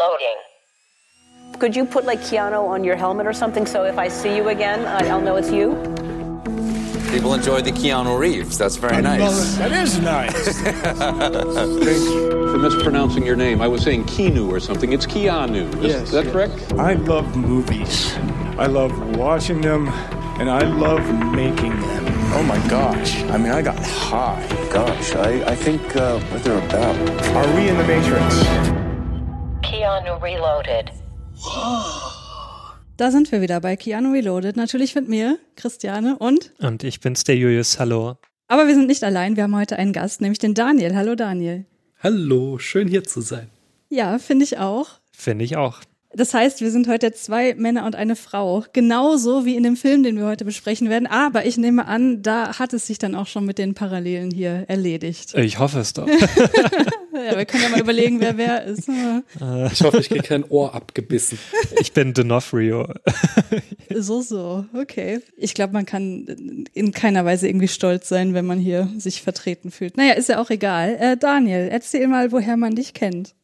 Loading. Could you put like Keanu on your helmet or something so if I see you again, I'll know it's you? People enjoy the Keanu Reeves. That's very nice. That is nice. Thank you for mispronouncing your name. I was saying Keanu or something. It's Keanu. Is Yes, that yes. correct? I love movies. I love watching them, and I love making them. Oh my gosh. I mean, I got high. Gosh, I, I think uh, what they're about. Are we in the Matrix? Keanu Reloaded. Da sind wir wieder bei Keanu Reloaded. Natürlich mit mir, Christiane und. Und ich bin's, der Julius. Hallo. Aber wir sind nicht allein. Wir haben heute einen Gast, nämlich den Daniel. Hallo Daniel. Hallo, schön hier zu sein. Ja, finde ich auch. Finde ich auch. Das heißt, wir sind heute zwei Männer und eine Frau. Genauso wie in dem Film, den wir heute besprechen werden. Aber ich nehme an, da hat es sich dann auch schon mit den Parallelen hier erledigt. Ich hoffe es doch. Ja, wir können ja mal überlegen, wer wer ist. Ich hoffe, ich kriege kein Ohr abgebissen. Ich bin D'Onofrio. So, so, okay. Ich glaube, man kann in keiner Weise irgendwie stolz sein, wenn man hier sich vertreten fühlt. Naja, ist ja auch egal. Äh, Daniel, erzähl mal, woher man dich kennt.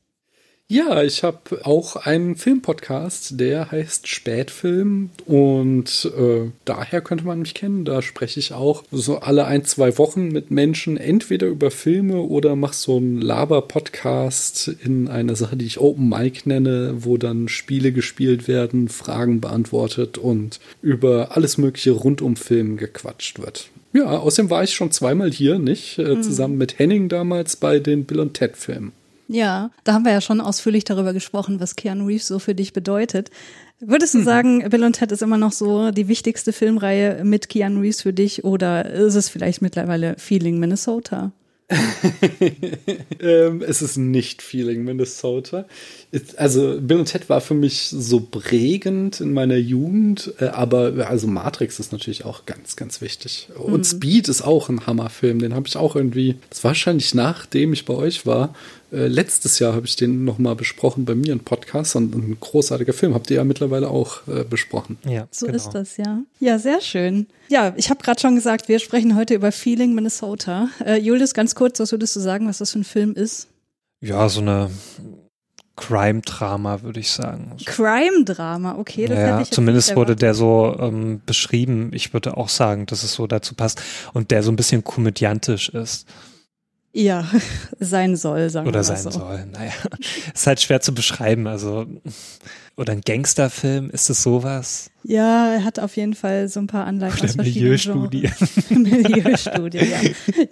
Ja, ich habe auch einen Filmpodcast, der heißt Spätfilm und äh, daher könnte man mich kennen. Da spreche ich auch so alle ein, zwei Wochen mit Menschen entweder über Filme oder mache so einen Laber-Podcast in einer Sache, die ich Open Mic nenne, wo dann Spiele gespielt werden, Fragen beantwortet und über alles Mögliche rund um Film gequatscht wird. Ja, außerdem war ich schon zweimal hier, nicht? Äh, Zusammen mit Henning damals bei den Bill und Ted Filmen. Ja, da haben wir ja schon ausführlich darüber gesprochen, was Keanu Reeves so für dich bedeutet. Würdest du sagen, Bill und Ted ist immer noch so die wichtigste Filmreihe mit Keanu Reeves für dich oder ist es vielleicht mittlerweile Feeling Minnesota? ähm, es ist nicht Feeling Minnesota. Es- Also Bill und Ted war für mich so prägend in meiner Jugend, äh, aber also Matrix ist natürlich auch ganz, ganz wichtig. Und Speed ist auch ein Hammerfilm, den habe ich auch irgendwie, das war wahrscheinlich nachdem ich bei euch war, äh, letztes Jahr habe ich den nochmal besprochen bei mir im Podcast und ein großartiger Film, habt ihr ja mittlerweile auch äh, besprochen. Ja, So genau. ist das, ja. Ja, sehr schön. Ja, ich habe gerade schon gesagt, wir sprechen heute über Feeling Minnesota. Äh, Julius, ganz kurz, was würdest du sagen, was das für ein Film ist? Ja, so eine Crime-Drama, würde ich sagen. Crime-Drama, okay, das ja, ich zumindest wurde der so ähm, beschrieben. Ich würde auch sagen, dass es so dazu passt und der so ein bisschen komödiantisch ist Ja, sein soll, sagen oder wir mal sein so. soll. Naja, ist halt schwer zu beschreiben. Also oder ein Gangsterfilm, ist es sowas? Ja, er hat auf jeden Fall so ein paar Anleihen Oder aus verschiedenen Milieustudie. Milieustudie, ja.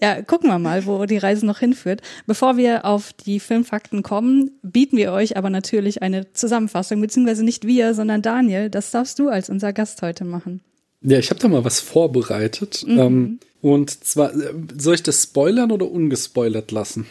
Ja, gucken wir mal, wo die Reise noch hinführt. Bevor wir auf die Filmfakten kommen, bieten wir euch aber natürlich eine Zusammenfassung, beziehungsweise nicht wir, sondern Daniel. Das darfst du als unser Gast heute machen. Ja, ich habe da mal was vorbereitet. Ähm, und zwar, äh, soll ich das spoilern oder ungespoilert lassen?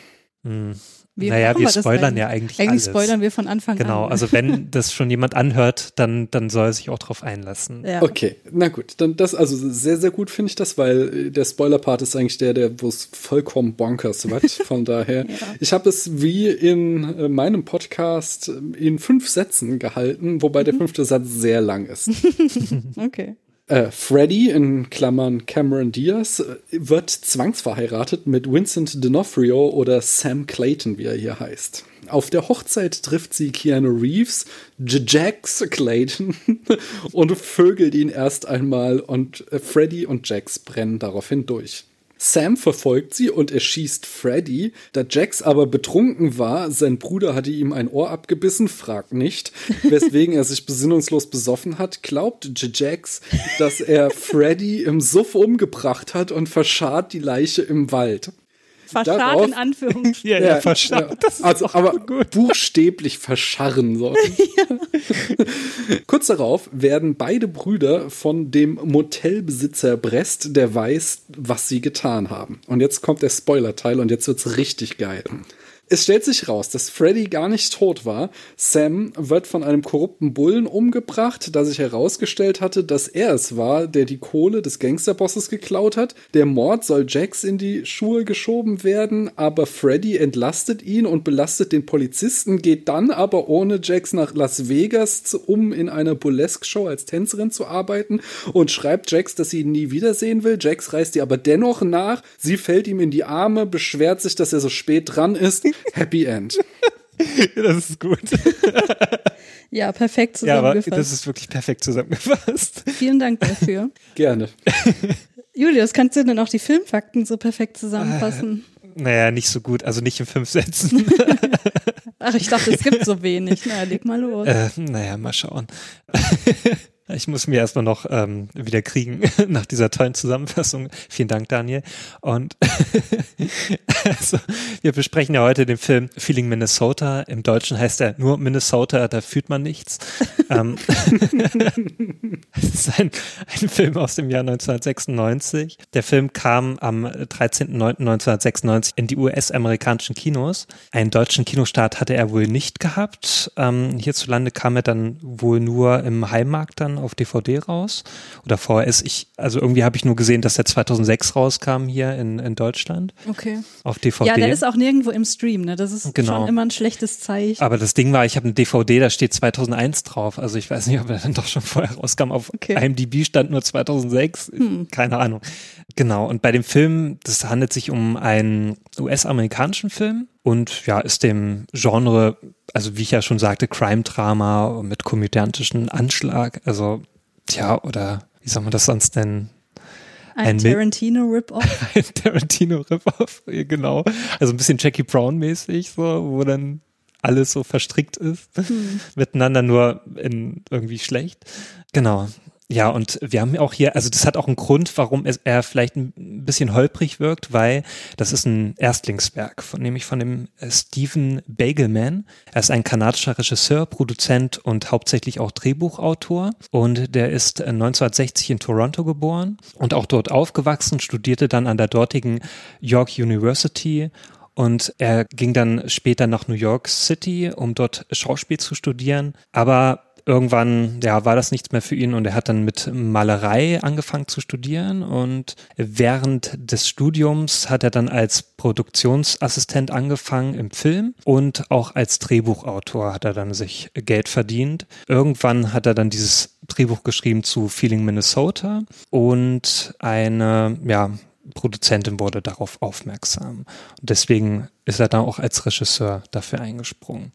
Wie naja, wir spoilern ja eigentlich Eigentlich alles. spoilern wir von Anfang Genau, an. also wenn das schon jemand anhört, dann, dann soll er sich auch drauf einlassen. ja. Okay, na gut, dann das, also sehr, sehr gut finde ich das, weil äh, der Spoiler-Part ist eigentlich der, der, wo es vollkommen bonkers wird. Von daher, ich habe es wie in äh, meinem Podcast in fünf Sätzen gehalten, wobei der fünfte Satz sehr lang ist. Okay. Äh, Freddy, in Klammern Cameron Diaz, äh, wird zwangsverheiratet mit Vincent D'Onofrio oder Sam Clayton, wie er hier heißt. Auf der Hochzeit trifft sie Keanu Reeves, Jax Clayton und vögelt ihn erst einmal und äh, Freddy und Jax brennen daraufhin durch. Sam verfolgt sie und erschießt Freddy. Da Jax aber betrunken war, sein Bruder hatte ihm ein Ohr abgebissen, fragt nicht, weswegen er sich besinnungslos besoffen hat, glaubt Jax, dass er Freddy im Suff umgebracht hat und verscharrt die Leiche im Wald. Verscharrt Darauf- in Anführungsstrichen. Ja, ja, verstanden. Das ist also, auch aber gut. buchstäblich verscharren. So. Kurz darauf werden beide Brüder von dem Motelbesitzer erpresst, der weiß, was sie getan haben. Und jetzt kommt der Spoiler-Teil und jetzt wird's richtig geil. Es stellt sich raus, dass Freddy gar nicht tot war. Sam wird von einem korrupten Bullen umgebracht, da sich herausgestellt hatte, dass er es war, der die Kohle des Gangsterbosses geklaut hat. Der Mord soll Jax in die Schuhe geschoben werden, aber Freddy entlastet ihn und belastet den Polizisten, geht dann aber ohne Jax nach Las Vegas, um in einer Burlesque-Show als Tänzerin zu arbeiten und schreibt Jax, dass sie ihn nie wiedersehen will. Jax reist ihr aber dennoch nach. Sie fällt ihm in die Arme, beschwert sich, dass er so spät dran ist. Happy End. das ist gut. Ja, perfekt Ja, aber zusammengefasst. das ist wirklich perfekt zusammengefasst. Vielen Dank dafür. Gerne. Julius, kannst du denn auch die Filmfakten so perfekt zusammenfassen? Naja, nicht so gut, also nicht in fünf Sätzen. Ach, ich dachte, es gibt so wenig. Na, leg mal los. äh, naja, mal schauen. Ich muss mir erstmal noch ähm, wieder kriegen nach dieser tollen Zusammenfassung. Vielen Dank, Daniel. Und also, wir besprechen ja heute den Film Feeling Minnesota. Im Deutschen heißt er nur Minnesota, da fühlt man nichts. ähm, es ist ein, ein Film aus dem Jahr 1996. Der Film kam am 13.09.1996 in die US-amerikanischen Kinos. Einen deutschen Kinostart hatte er wohl nicht gehabt. Ähm, hierzulande kam er dann wohl nur im Heimmarkt dann auf DVD raus oder VHS. Ich, also irgendwie habe ich nur gesehen, dass der 2006 rauskam hier in, in Deutschland Okay. auf DVD. Ja, der ist auch nirgendwo im Stream, ne? Das ist Genau. schon immer ein schlechtes Zeichen. aber das Ding war, ich habe eine DVD, da steht 2001 drauf. Also ich weiß nicht, ob er dann doch schon vorher rauskam. Auf Okay. IMDb stand nur 2006. Keine Ahnung. Genau. Und bei dem Film, das handelt sich um einen US-amerikanischen Film und ja, ist dem Genre, also wie ich ja schon sagte, Crime-Drama mit komödiantischen Anschlag. Also, tja, oder wie soll man das sonst nennen? ein Tarantino-Rip-Off. ein Tarantino-Rip-Off, genau. Also ein bisschen Jackie Brown-mäßig, so, wo dann alles so verstrickt ist, miteinander nur in irgendwie schlecht. Genau. Ja, und wir haben auch hier, also das hat auch einen Grund, warum es, er vielleicht ein bisschen holprig wirkt, weil das ist ein Erstlingswerk, von, nämlich von dem äh, Stephen Bagelman. Er ist ein kanadischer Regisseur, Produzent und hauptsächlich auch Drehbuchautor. Und der ist äh, 1960 in Toronto geboren und auch dort aufgewachsen, studierte dann an der dortigen York University und er ging dann später nach New York City, um dort Schauspiel zu studieren. Aber irgendwann, ja, war das nichts mehr für ihn und er hat dann mit Malerei angefangen zu studieren und während des Studiums hat er dann als Produktionsassistent angefangen im Film und auch als Drehbuchautor hat er dann sich Geld verdient. Irgendwann hat er dann dieses Drehbuch geschrieben zu Feeling Minnesota und eine, ja, Produzentin wurde darauf aufmerksam. Und deswegen ist er dann auch als Regisseur dafür eingesprungen.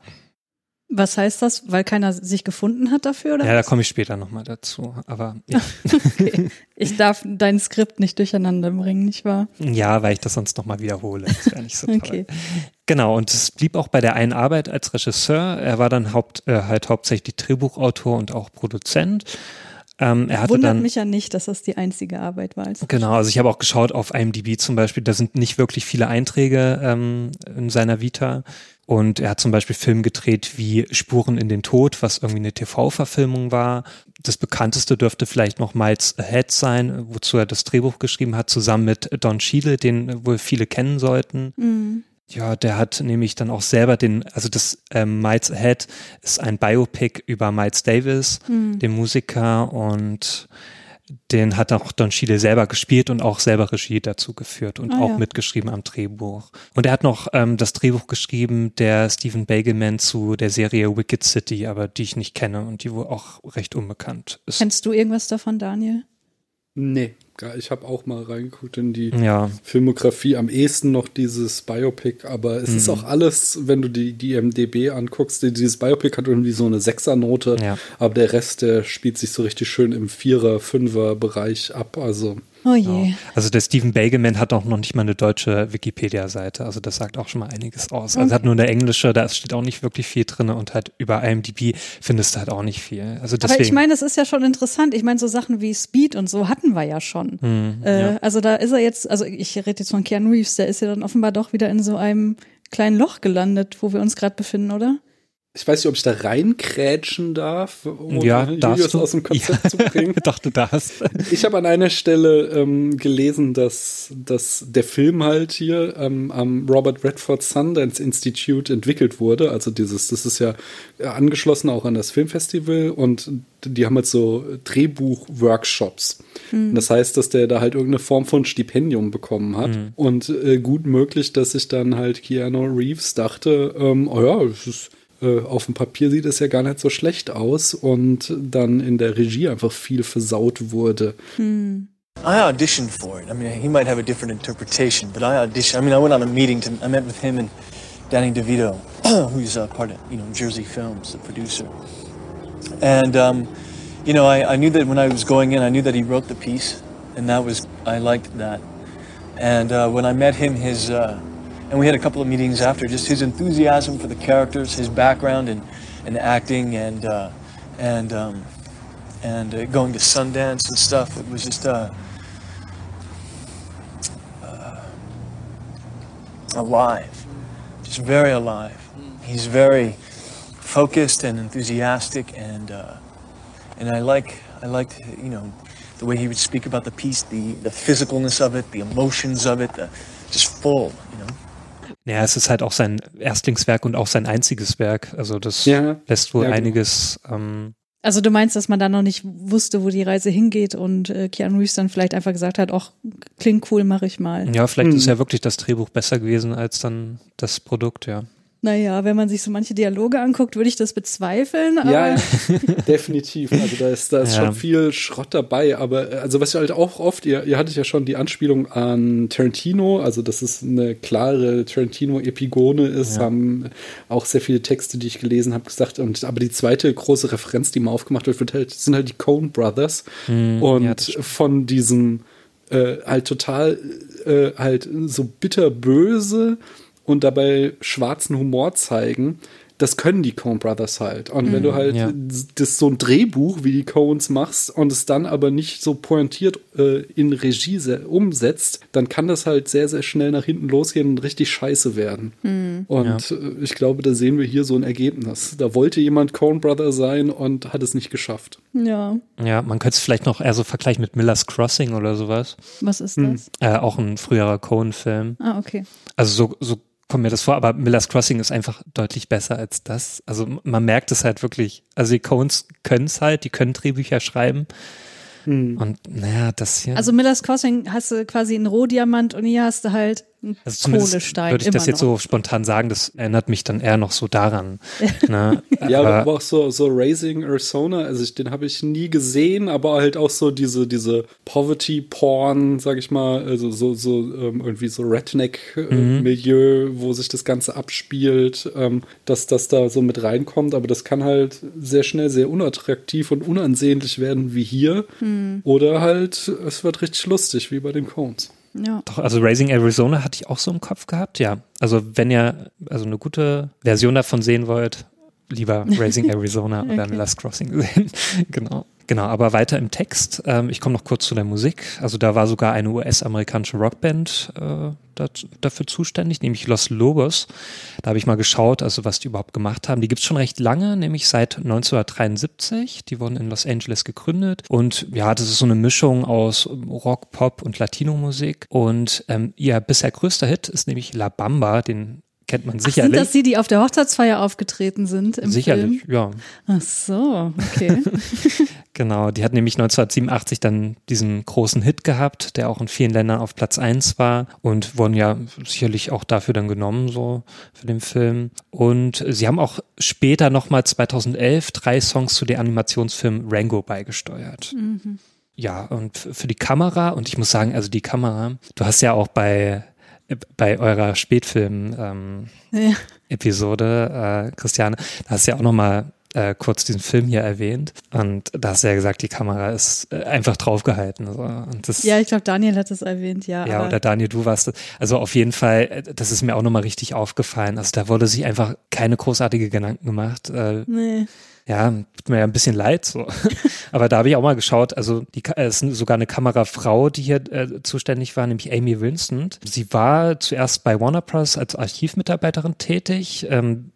Was heißt das? Weil keiner sich gefunden hat dafür, oder? Ja, da was? komme ich später nochmal dazu. Aber ja. okay. Ich darf dein Skript nicht durcheinander bringen, nicht wahr? ja, weil ich das sonst nochmal wiederhole. Das wäre nicht so toll. Okay. Genau, und es blieb auch bei der einen Arbeit als Regisseur. Er war dann haupt, äh, halt hauptsächlich Drehbuchautor und auch Produzent. Ähm, er hatte Wundert dann, mich ja nicht, dass das die einzige Arbeit war. als- Genau, also ich habe auch geschaut auf IMDb zum Beispiel, da sind nicht wirklich viele Einträge ähm, in seiner Vita. Und er hat zum Beispiel Film gedreht wie Spuren in den Tod, was irgendwie eine TV-Verfilmung war. Das bekannteste dürfte vielleicht noch Miles Ahead sein, wozu er das Drehbuch geschrieben hat, zusammen mit Don Cheadle, den wohl viele kennen sollten. Mhm. Ja, der hat nämlich dann auch selber den, also das ähm, Miles Ahead ist ein Biopic über Miles Davis, den Musiker und den hat auch Don Cheadle selber gespielt und auch selber Regie dazu geführt und Ah, auch ja. mitgeschrieben am Drehbuch. Und er hat noch ähm, das Drehbuch geschrieben, der Stephen Bagelman zu der Serie Wicked City, aber die ich nicht kenne und die wohl auch recht unbekannt ist. Kennst du irgendwas davon, Daniel? Nee, ich habe auch mal reingeguckt in die Ja, Filmografie. Am ehesten noch dieses Biopic, aber es Mhm. ist auch alles, wenn du die, die MDB anguckst, die- dieses Biopic hat irgendwie so eine Sechsernote, Ja. aber der Rest, der spielt sich so richtig schön im Vierer-, Fünfer-Bereich ab. Also Oh je. Also der Stephen Bagelman hat auch noch nicht mal eine deutsche Wikipedia-Seite. Also das sagt auch schon mal einiges aus. Also er hat nur eine englische, da steht auch nicht wirklich viel drin und halt über IMDb findest du halt auch nicht viel. Also deswegen. Aber ich meine, das ist ja schon interessant. Ich meine, so Sachen wie Speed und so hatten wir ja schon. Hm, äh, Also da ist er jetzt, also ich rede jetzt von Keanu Reeves, der ist ja dann offenbar doch wieder in so einem kleinen Loch gelandet, wo wir uns gerade befinden, oder? Ich weiß nicht, ob ich da reinkrätschen darf, um ja, Julius aus dem Konzept ja. zu bringen. Doch, du darfst. Ich habe an einer Stelle ähm, gelesen, dass, dass der Film halt hier ähm, am Robert Redford Sundance Institute entwickelt wurde. Also dieses, das ist ja äh, angeschlossen auch an das Filmfestival und die haben halt so Drehbuch-Workshops. Und Das heißt, dass der da halt irgendeine Form von Stipendium bekommen hat. Und äh, gut möglich, dass sich dann halt Keanu Reeves dachte, ähm, oh ja, es ist auf dem Papier sieht es ja gar nicht so schlecht aus und dann in der Regie einfach viel versaut wurde. I auditioned for it. I mean, he might have a different interpretation, but I auditioned. I mean, I went on a meeting to. I met with him and Danny DeVito. who's uh, part of you know Jersey Films, the producer. And um, you know, I, I knew that when I was going in, I knew that he wrote the piece, and that was I liked that. And uh, when I met him, his uh, and we had a couple of meetings after, just his enthusiasm for the characters, his background and and acting, and uh, and um, and uh, going to Sundance and stuff. It was just uh, uh, alive, just very alive. He's very focused and enthusiastic, and uh, and I like I liked you know the way he would speak about the piece, the the physicalness of it, the emotions of it, the, just full, you know. Ja, es ist halt auch sein Erstlingswerk und auch sein einziges Werk. Also das Ja. lässt wohl Ja, genau. einiges. Ähm, Also du meinst, dass man da noch nicht wusste, wo die Reise hingeht und äh, Keanu Reeves dann vielleicht einfach gesagt hat, ach, klingt cool, mache ich mal. ja, vielleicht ist Hm. ja wirklich das Drehbuch besser gewesen als dann das Produkt, ja. Naja, wenn man sich so manche Dialoge anguckt, würde ich das bezweifeln. Aber Ja, definitiv. Also da ist, da ist Ja. schon viel Schrott dabei. Aber äh, also was ihr halt auch oft, ihr, ihr hattet ja schon die Anspielung an Tarantino, also dass es eine klare Tarantino-Epigone ist, Ja. haben auch sehr viele Texte, die ich gelesen habe, gesagt. Und aber die zweite große Referenz, die mal aufgemacht wird, wird halt, sind halt die Coen Brothers. Hm, und ja, von diesem äh, halt total äh, halt so bitterböse und dabei schwarzen Humor zeigen, das können die Coen Brothers halt. Und wenn du halt Ja. das so ein Drehbuch wie die Coens machst und es dann aber nicht so pointiert äh, in Regie se- umsetzt, dann kann das halt sehr, sehr schnell nach hinten losgehen und richtig scheiße werden. Und äh, ich glaube, da sehen wir hier so ein Ergebnis. Da wollte jemand Coen Brother sein und hat es nicht geschafft. ja, Ja, man könnte es vielleicht noch eher so vergleichen mit Miller's Crossing oder sowas. was ist Hm. das? Äh, auch ein früherer Cohen-Film. Ah, okay. Also so, so kommt mir das vor, aber Miller's Crossing ist einfach deutlich besser als das. Also man merkt es halt wirklich. Also die Coens können es halt, die können Drehbücher schreiben. Und naja, das hier. Also Miller's Crossing hast du quasi einen Rohdiamant und hier hast du halt Also zumindest Kohlestein. würde ich das jetzt noch. so spontan sagen, das erinnert mich dann eher noch so daran. ne? Ja, aber, aber, auch so, so Raising Arizona, also ich, den habe ich nie gesehen, aber halt auch so diese, diese Poverty-Porn, sag ich mal, also so, so ähm, irgendwie so Redneck-Milieu, wo sich das Ganze abspielt, ähm, dass das da so mit reinkommt, aber das kann halt sehr schnell sehr unattraktiv und unansehnlich werden wie hier. Oder halt, es wird richtig lustig, wie bei den Cones. Ja. doch, also Raising Arizona hatte ich auch so im Kopf gehabt, ja. Also wenn ihr also eine gute Version davon sehen wollt, lieber Raising Arizona oder Okay. Last Crossing sehen. genau. Genau, aber weiter im Text. Ähm, ich komme noch kurz zu der Musik. Also da war sogar eine US-amerikanische Rockband äh, dafür zuständig, nämlich Los Lobos. Da habe ich mal geschaut, also was die überhaupt gemacht haben. Die gibt's schon recht lange, nämlich seit 1973. Die wurden in Los Angeles gegründet. Und ja, das ist so eine Mischung aus Rock, Pop und Latino-Musik. Und ähm, ihr bisher größter Hit ist nämlich La Bamba, den kennt man Ach, sicherlich. sind das die, die auf der Hochzeitsfeier aufgetreten sind im sicherlich, Film? ja. Ach so, okay. Genau, die hat nämlich 1987 dann diesen großen Hit gehabt, der auch in vielen Ländern auf Platz 1 war und wurden ja sicherlich auch dafür dann genommen, so für den Film. Und sie haben auch später nochmal 2011 drei Songs zu dem Animationsfilm Rango beigesteuert. Ja, und für die Kamera, und ich muss sagen, also die Kamera, du hast ja auch bei, bei eurer Spätfilm, ähm, ja. Äh, Christiane, da hast du ja auch nochmal äh, kurz diesen Film hier erwähnt. Und da hast du ja gesagt, die Kamera ist äh, einfach draufgehalten. So. Und das, ja, ich glaube, Daniel hat das erwähnt, ja. ja, oder Daniel, du warst. Also auf jeden Fall, äh, das ist mir auch nochmal richtig aufgefallen. Also da wurde sich einfach keine großartige Gedanken gemacht. Äh, nee. ja, tut mir ja ein bisschen leid so. Aber da habe ich auch mal geschaut, also die, es ist sogar eine Kamerafrau, die hier äh, zuständig war, nämlich Amy Vincent. Sie war zuerst bei Warner Bros. als Archivmitarbeiterin tätig, ähm,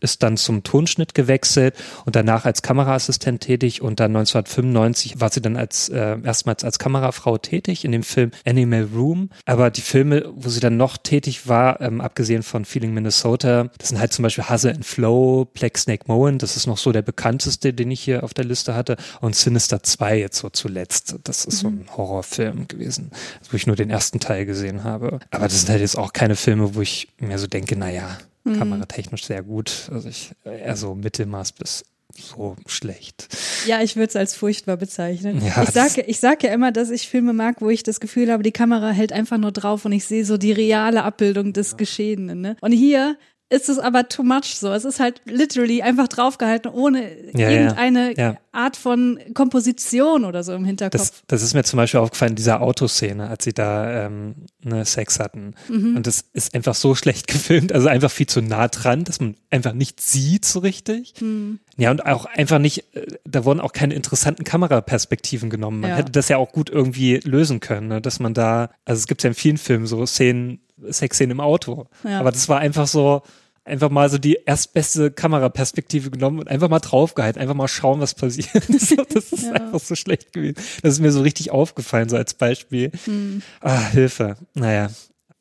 ist dann zum Tonschnitt gewechselt und danach als Kameraassistent tätig und dann 1995 war sie dann als äh, erstmals als Kamerafrau tätig in dem Film Animal Room. Aber die Filme, wo sie dann noch tätig war, ähm, abgesehen von Feeling Minnesota, das sind halt zum Beispiel Hustle and Flow, Black Snake Moan, das ist noch so der bekannteste, den ich hier auf der Liste hatte und Sinister 2 jetzt so zuletzt. Das ist so ein Horrorfilm gewesen, wo ich nur den ersten Teil gesehen habe. Aber das sind halt jetzt auch keine Filme, wo ich mir so denke, naja, kameratechnisch sehr gut. Also ich eher so Mittelmaß bis so schlecht. Ja, ich würde es als furchtbar bezeichnen. Ja, ich sage ich sag ja immer, dass ich Filme mag, wo ich das Gefühl habe, die Kamera hält einfach nur drauf und ich sehe so die reale Abbildung des Geschehenen. Ne? Und hier ist es aber too much so. Es ist halt literally einfach draufgehalten, ohne Ja, ja, irgendeine ja. Art von Komposition oder so im Hinterkopf. Das, das ist mir zum Beispiel aufgefallen in dieser Autoszene, als sie da ähm, ne, Sex hatten. Mhm. Und das ist einfach so schlecht gefilmt, also einfach viel zu nah dran, dass man einfach nicht sieht so richtig. Hm. Ja, und auch einfach nicht, äh, da wurden auch keine interessanten Kameraperspektiven genommen. Man Ja. hätte das ja auch gut irgendwie lösen können, ne? dass man da, also es gibt ja in vielen Filmen so Szenen, Sexszenen im Auto. Ja. Aber das war einfach so, einfach mal so die erstbeste Kameraperspektive genommen und einfach mal draufgehalten, einfach mal schauen, was passiert. das ist Ja. einfach so schlecht gewesen. Das ist mir so richtig aufgefallen, so als Beispiel. Hm. Ah, Hilfe. Naja.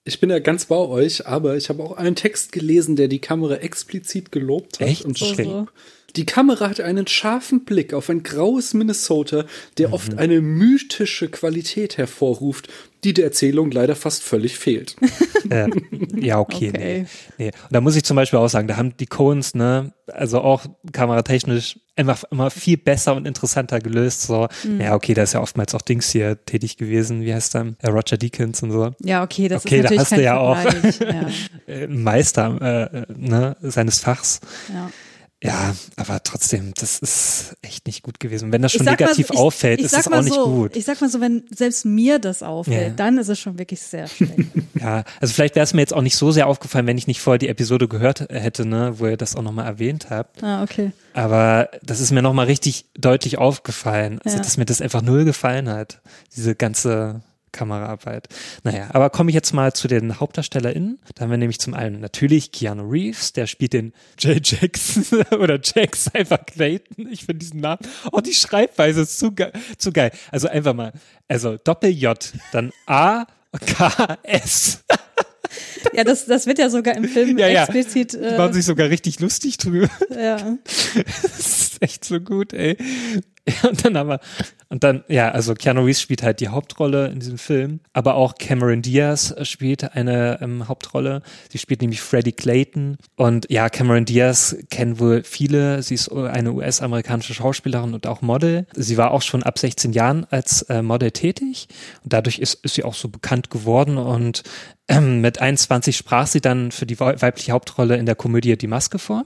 Ich bin ja ganz bei euch, aber ich habe auch einen Text gelesen, der die Kamera explizit gelobt hat. Echt? Und So, schrieb, so. Die Kamera hat einen scharfen Blick auf ein graues Minnesota, der Mhm. oft eine mythische Qualität hervorruft, die der Erzählung leider fast völlig fehlt. Äh, ja, okay, Okay. Nee, nee. Und da muss ich zum Beispiel auch sagen, da haben die Coens, ne, also auch kameratechnisch einfach immer viel besser und interessanter gelöst. So, Mhm. ja, okay, da ist ja oftmals auch Dings hier tätig gewesen. Wie heißt der? Äh, Roger Deakins und so. Ja, okay, das okay, ist natürlich da hast kein du ja auch. Ja, äh, einen Meister äh, äh, ne, seines Fachs. ja. Ja, aber trotzdem, das ist echt nicht gut gewesen. Und wenn das schon mal negativ so, ich- auffällt, ich ist es mal auch nicht so, gut. Ich sag mal so, wenn selbst mir das auffällt, Ja. dann ist es schon wirklich sehr schlecht. Ja, also vielleicht wäre es mir jetzt auch nicht so sehr aufgefallen, wenn ich nicht vorher die Episode gehört hätte, ne, wo ihr das auch nochmal erwähnt habt. ah, okay. Aber das ist mir nochmal richtig deutlich aufgefallen. Also, Ja. dass mir das einfach null gefallen hat. Diese ganze Kameraarbeit. Naja, aber komme ich jetzt mal zu den HauptdarstellerInnen. Da haben wir nämlich zum einen natürlich Keanu Reeves, der spielt den Jay Jackson oder Jack Cypher Clayton. Ich finde diesen Namen. Oh, die Schreibweise ist zu, ge zu geil. Also einfach mal, also Doppel-J, dann A, K, S. Ja, das, das wird ja sogar im Film Ja, ja. explizit. Die Äh, machen sich sogar richtig lustig drüber. ja. Das ist echt so gut, ey. Und dann aber, und dann, ja, also Keanu Reeves spielt halt die Hauptrolle in diesem Film, aber auch Cameron Diaz spielt eine ähm, Hauptrolle. Sie spielt nämlich Freddie Clayton. Und ja, Cameron Diaz kennen wohl viele. Sie ist eine US-amerikanische Schauspielerin und auch Model. Sie war auch schon ab 16 Jahren als äh, Model tätig. Und dadurch ist, ist sie auch so bekannt geworden und ähm, mit 21 sprach sie dann für die wei- weibliche Hauptrolle in der Komödie Die Maske vor.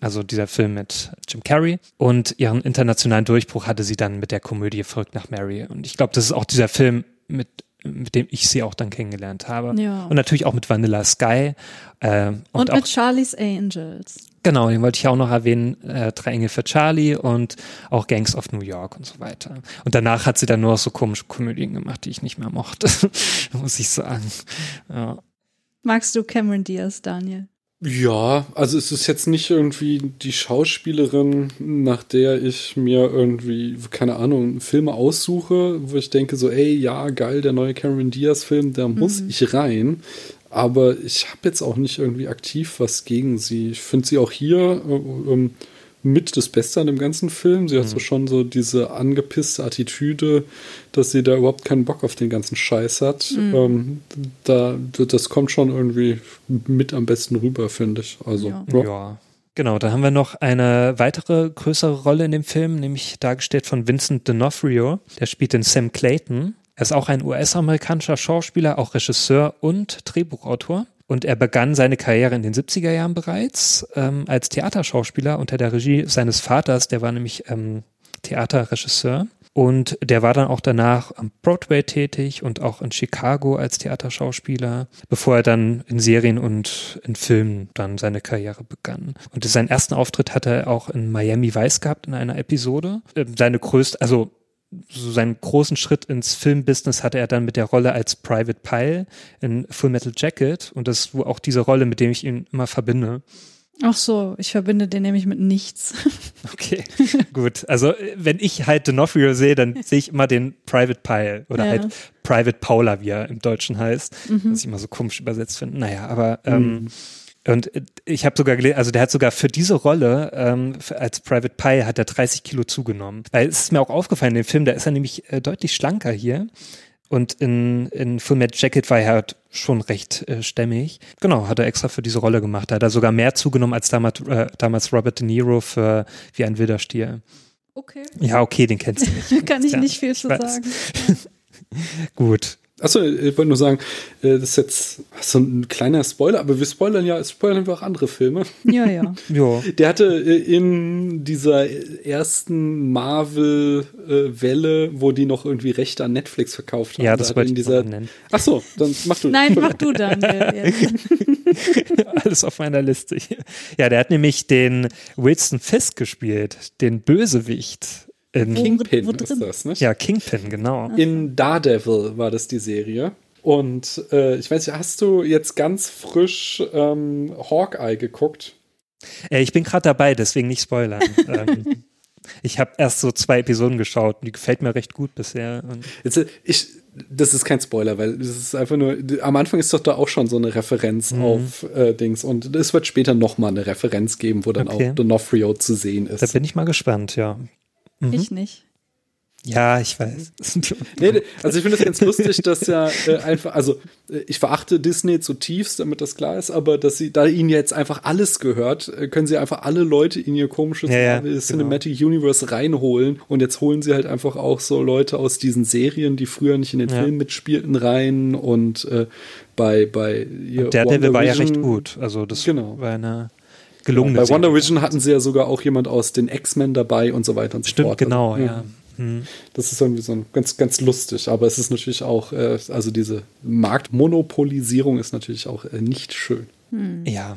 Also dieser Film mit Jim Carrey. Und ihren internationalen Durchbruch hatte sie dann mit der Komödie Verrückt nach Mary. Und ich glaube, das ist auch dieser Film, mit, mit dem ich sie auch dann kennengelernt habe. Ja. Und natürlich auch mit Vanilla Sky. Äh, und, Und, auch, mit Charlie's Angels. genau, den wollte ich auch noch erwähnen. Äh, Drei Engel für Charlie und auch Gangs of New York und so weiter. Und danach hat sie dann nur noch so komische Komödien gemacht, die ich nicht mehr mochte. muss ich sagen. Ja. Magst du Cameron Diaz, Daniel? Ja, also es ist jetzt nicht irgendwie die Schauspielerin, nach der ich mir irgendwie, keine Ahnung, Filme aussuche, wo ich denke so, ey, ja, geil, der neue Cameron Diaz-Film, da muss ich rein. Aber ich habe jetzt auch nicht irgendwie aktiv was gegen sie. Ich finde sie auch hier äh, ähm, mit das Beste an dem ganzen Film. Sie hat so schon so diese angepisste Attitüde, dass sie da überhaupt keinen Bock auf den ganzen Scheiß hat. Ähm, da, das kommt schon irgendwie mit am besten rüber, finde ich. Also, Ja. ja. Ja. Genau, da haben wir noch eine weitere größere Rolle in dem Film, nämlich dargestellt von Vincent D'Onofrio. Der spielt den Sam Clayton. Er ist auch ein US-amerikanischer Schauspieler, auch Regisseur und Drehbuchautor. Und er begann seine Karriere in den 70er Jahren bereits ähm, als Theaterschauspieler unter der Regie seines Vaters, der war nämlich ähm, Theaterregisseur. Und der war dann auch danach am Broadway tätig und auch in Chicago als Theaterschauspieler, bevor er dann in Serien und in Filmen dann seine Karriere begann. Und seinen ersten Auftritt hatte er auch in Miami Vice gehabt in einer Episode. Ähm, Seine größte, also so seinen großen Schritt ins Filmbusiness hatte er dann mit der Rolle als Private Pile in Full Metal Jacket. Und das ist wohl auch diese Rolle, mit dem ich ihn immer verbinde. Ach so, ich verbinde den nämlich mit nichts. Okay, gut. Also wenn ich halt D'Onofrio sehe, dann sehe ich immer den Private Pile oder Ja. halt Private Paula, wie er im Deutschen heißt, was ich immer so komisch übersetzt finde. Naja, aber ähm, und äh, ich habe sogar gelesen, also der hat sogar für diese Rolle ähm, als Private Pie hat er 30 Kilo zugenommen. Weil es ist mir auch aufgefallen, in dem Film, da ist er nämlich äh, deutlich schlanker hier. Und in, in Full Metal Jacket war er halt schon recht äh, stämmig. Genau, hat er extra für diese Rolle gemacht. Da hat er sogar mehr zugenommen als damals, äh, damals Robert De Niro für Wie ein wilder Stier. Okay. Ja, okay, den kennst du nicht. Kann ich Ja, nicht viel zu sagen. Gut. Achso, ich wollte nur sagen, äh, das ist jetzt so ein kleiner Spoiler, aber wir spoilern ja, spoilern wir auch andere Filme. Ja, ja. Ja. Der hatte äh, in dieser ersten Marvel-Welle, wo die noch irgendwie Rechte an Netflix verkauft haben. Ja, das da wollte in ich dieser. nennen. Ach so, dann mach du. Nein, mach du jetzt. Alles auf meiner Liste hier. Ja, der hat nämlich den Wilson Fisk gespielt, den Bösewicht. In, Kingpin wo ist drin? das, nicht? ja, Kingpin, genau. In Daredevil war das die Serie. Und äh, ich weiß nicht, hast du jetzt ganz frisch ähm, Hawkeye geguckt? Äh, ich bin gerade dabei, deswegen nicht spoilern. ähm, ich habe erst so zwei Episoden geschaut und die gefällt mir recht gut bisher. Und Jetzt, äh, ich, das ist kein Spoiler, weil das ist einfach nur, am Anfang ist doch da auch schon so eine Referenz Mhm. auf äh, Dings und es wird später nochmal eine Referenz geben, wo dann Okay. auch D'Onofrio zu sehen da ist. bin ich mal gespannt, ja. Ich nicht. Ja, ich weiß. Nee, also ich finde das ganz lustig, dass ja äh, einfach, also äh, ich verachte Disney zutiefst, damit das klar ist, aber dass sie, da ihnen jetzt einfach alles gehört, äh, können sie einfach alle Leute in ihr komisches Ja, ja, genau. Cinematic Universe reinholen und jetzt holen sie halt einfach auch so Leute aus diesen Serien, die früher nicht in den Ja. Filmen mitspielten, rein und äh, bei, bei ihr Der Devil war ja recht gut. Also das Genau. war eine gelungene Bei. Wonder Vision hatten sie ja sogar auch jemand aus den X-Men dabei und so weiter und so Stimmt, fort. genau, Also, ja. Hm. Das ist irgendwie so ein ganz, ganz lustig, aber es ist natürlich auch, äh, also diese Marktmonopolisierung ist natürlich auch äh, nicht schön. Ja,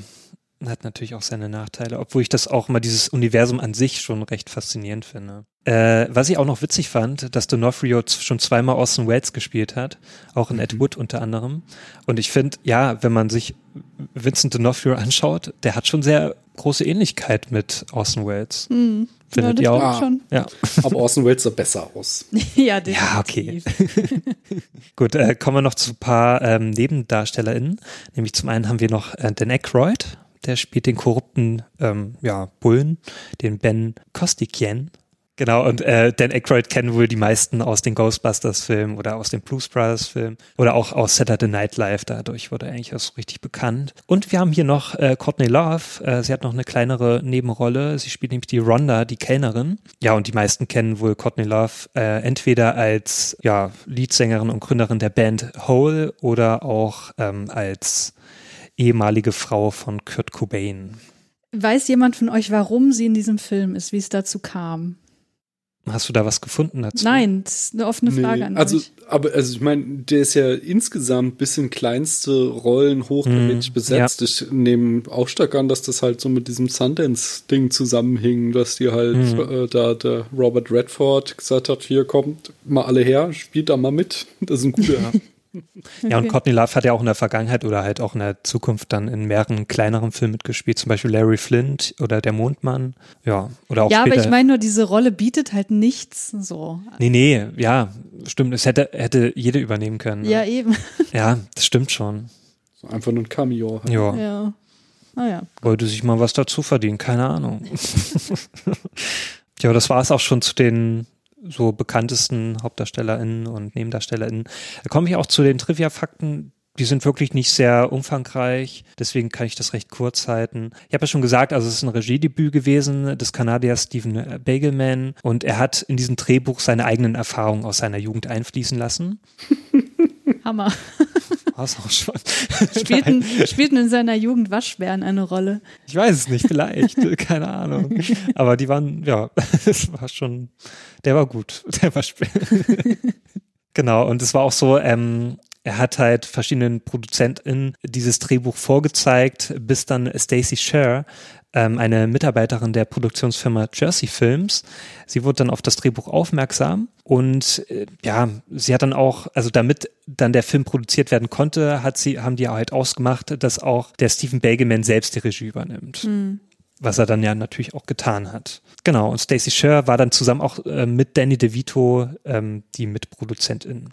hat natürlich auch seine Nachteile, obwohl ich das auch mal dieses Universum an sich schon recht faszinierend finde. Äh, was ich auch noch witzig fand, dass D'Onofrio schon zweimal Orson Welles gespielt hat, auch in Ed Wood unter anderem. Und ich finde, ja, wenn man sich Vincent D'Onofrio anschaut, der hat schon sehr große Ähnlichkeit mit Orson Welles. Hm. Findet ja, ihr das auch? stimmt Ja. Aber Orson Welles sah besser aus. Schon. Ja, definitiv. Ja, okay. Gut, äh, kommen wir noch zu ein paar ähm, NebendarstellerInnen. Nämlich zum einen haben wir noch äh, Dan Aykroyd, der spielt den korrupten ähm, ja, Bullen, den Ben Kostikien. Genau, und äh, Dan Aykroyd kennen wohl die meisten aus den Ghostbusters-Filmen oder aus den Blues Brothers-Filmen oder auch aus Saturday Night Live. Dadurch wurde er eigentlich auch so richtig bekannt. Und wir haben hier noch äh, Courtney Love. Äh, sie hat noch eine kleinere Nebenrolle. Sie spielt nämlich die Rhonda, die Kellnerin. Ja, und die meisten kennen wohl Courtney Love äh, entweder als ja, Leadsängerin und Gründerin der Band Hole oder auch ähm, als ehemalige Frau von Kurt Cobain. Weiß jemand von euch, warum sie in diesem Film ist, wie es dazu kam? Hast du da was gefunden dazu? Nein, das ist eine offene Frage Nee, an also, euch. aber also ich meine, der ist ja insgesamt bisschen kleinste Rollen hochkarätig Mm, besetzt. Ich nehme auch stark an, dass das halt so mit diesem Sundance-Ding zusammenhing, dass die halt Mhm. äh, da der Robert Redford gesagt hat, hier kommt mal alle her, spielt da mal mit. Das ist ein guter. Ja, und. Courtney Love hat ja auch in der Vergangenheit oder halt auch in der Zukunft dann in mehreren kleineren Filmen mitgespielt, zum Beispiel Larry Flint oder Der Mondmann. Ja, oder auch Ja, später. aber ich meine nur, diese Rolle bietet halt nichts so. Nee, nee, ja, stimmt. Es hätte, hätte jede übernehmen können. ne? Ja, eben. Ja, das stimmt schon. so einfach nur ein Cameo. Halt. Ja, Ja. Naja. wollte sich mal was dazu verdienen, keine Ahnung. ja, das war es auch schon zu den so bekanntesten HauptdarstellerInnen und NebendarstellerInnen. Da komme ich auch zu den Trivia-Fakten. Die sind wirklich nicht sehr umfangreich, deswegen kann ich das recht kurz halten. Ich habe ja schon gesagt, also es ist ein Regiedebüt gewesen des Kanadiers Stephen Bagelman und er hat in diesem Drehbuch seine eigenen Erfahrungen aus seiner Jugend einfließen lassen. Hammer. War's auch schon. Spielten, spielten in seiner Jugend Waschbären eine Rolle. Ich weiß es nicht, vielleicht, keine Ahnung. Aber die waren, ja, das war schon, der war gut, der war schwer. genau, und es war auch so, ähm, er hat halt verschiedenen ProduzentInnen dieses Drehbuch vorgezeigt, bis dann Stacey Sher, ähm, eine Mitarbeiterin der Produktionsfirma Jersey Films, sie wurde dann auf das Drehbuch aufmerksam und äh, ja, sie hat dann auch, also damit dann der Film produziert werden konnte, hat sie, haben die halt ausgemacht, dass auch der Stephen Bagelman selbst die Regie übernimmt. Was er dann ja natürlich auch getan hat. Genau, und Stacey Sher war dann zusammen auch äh, mit Danny DeVito ähm, die Mitproduzentin.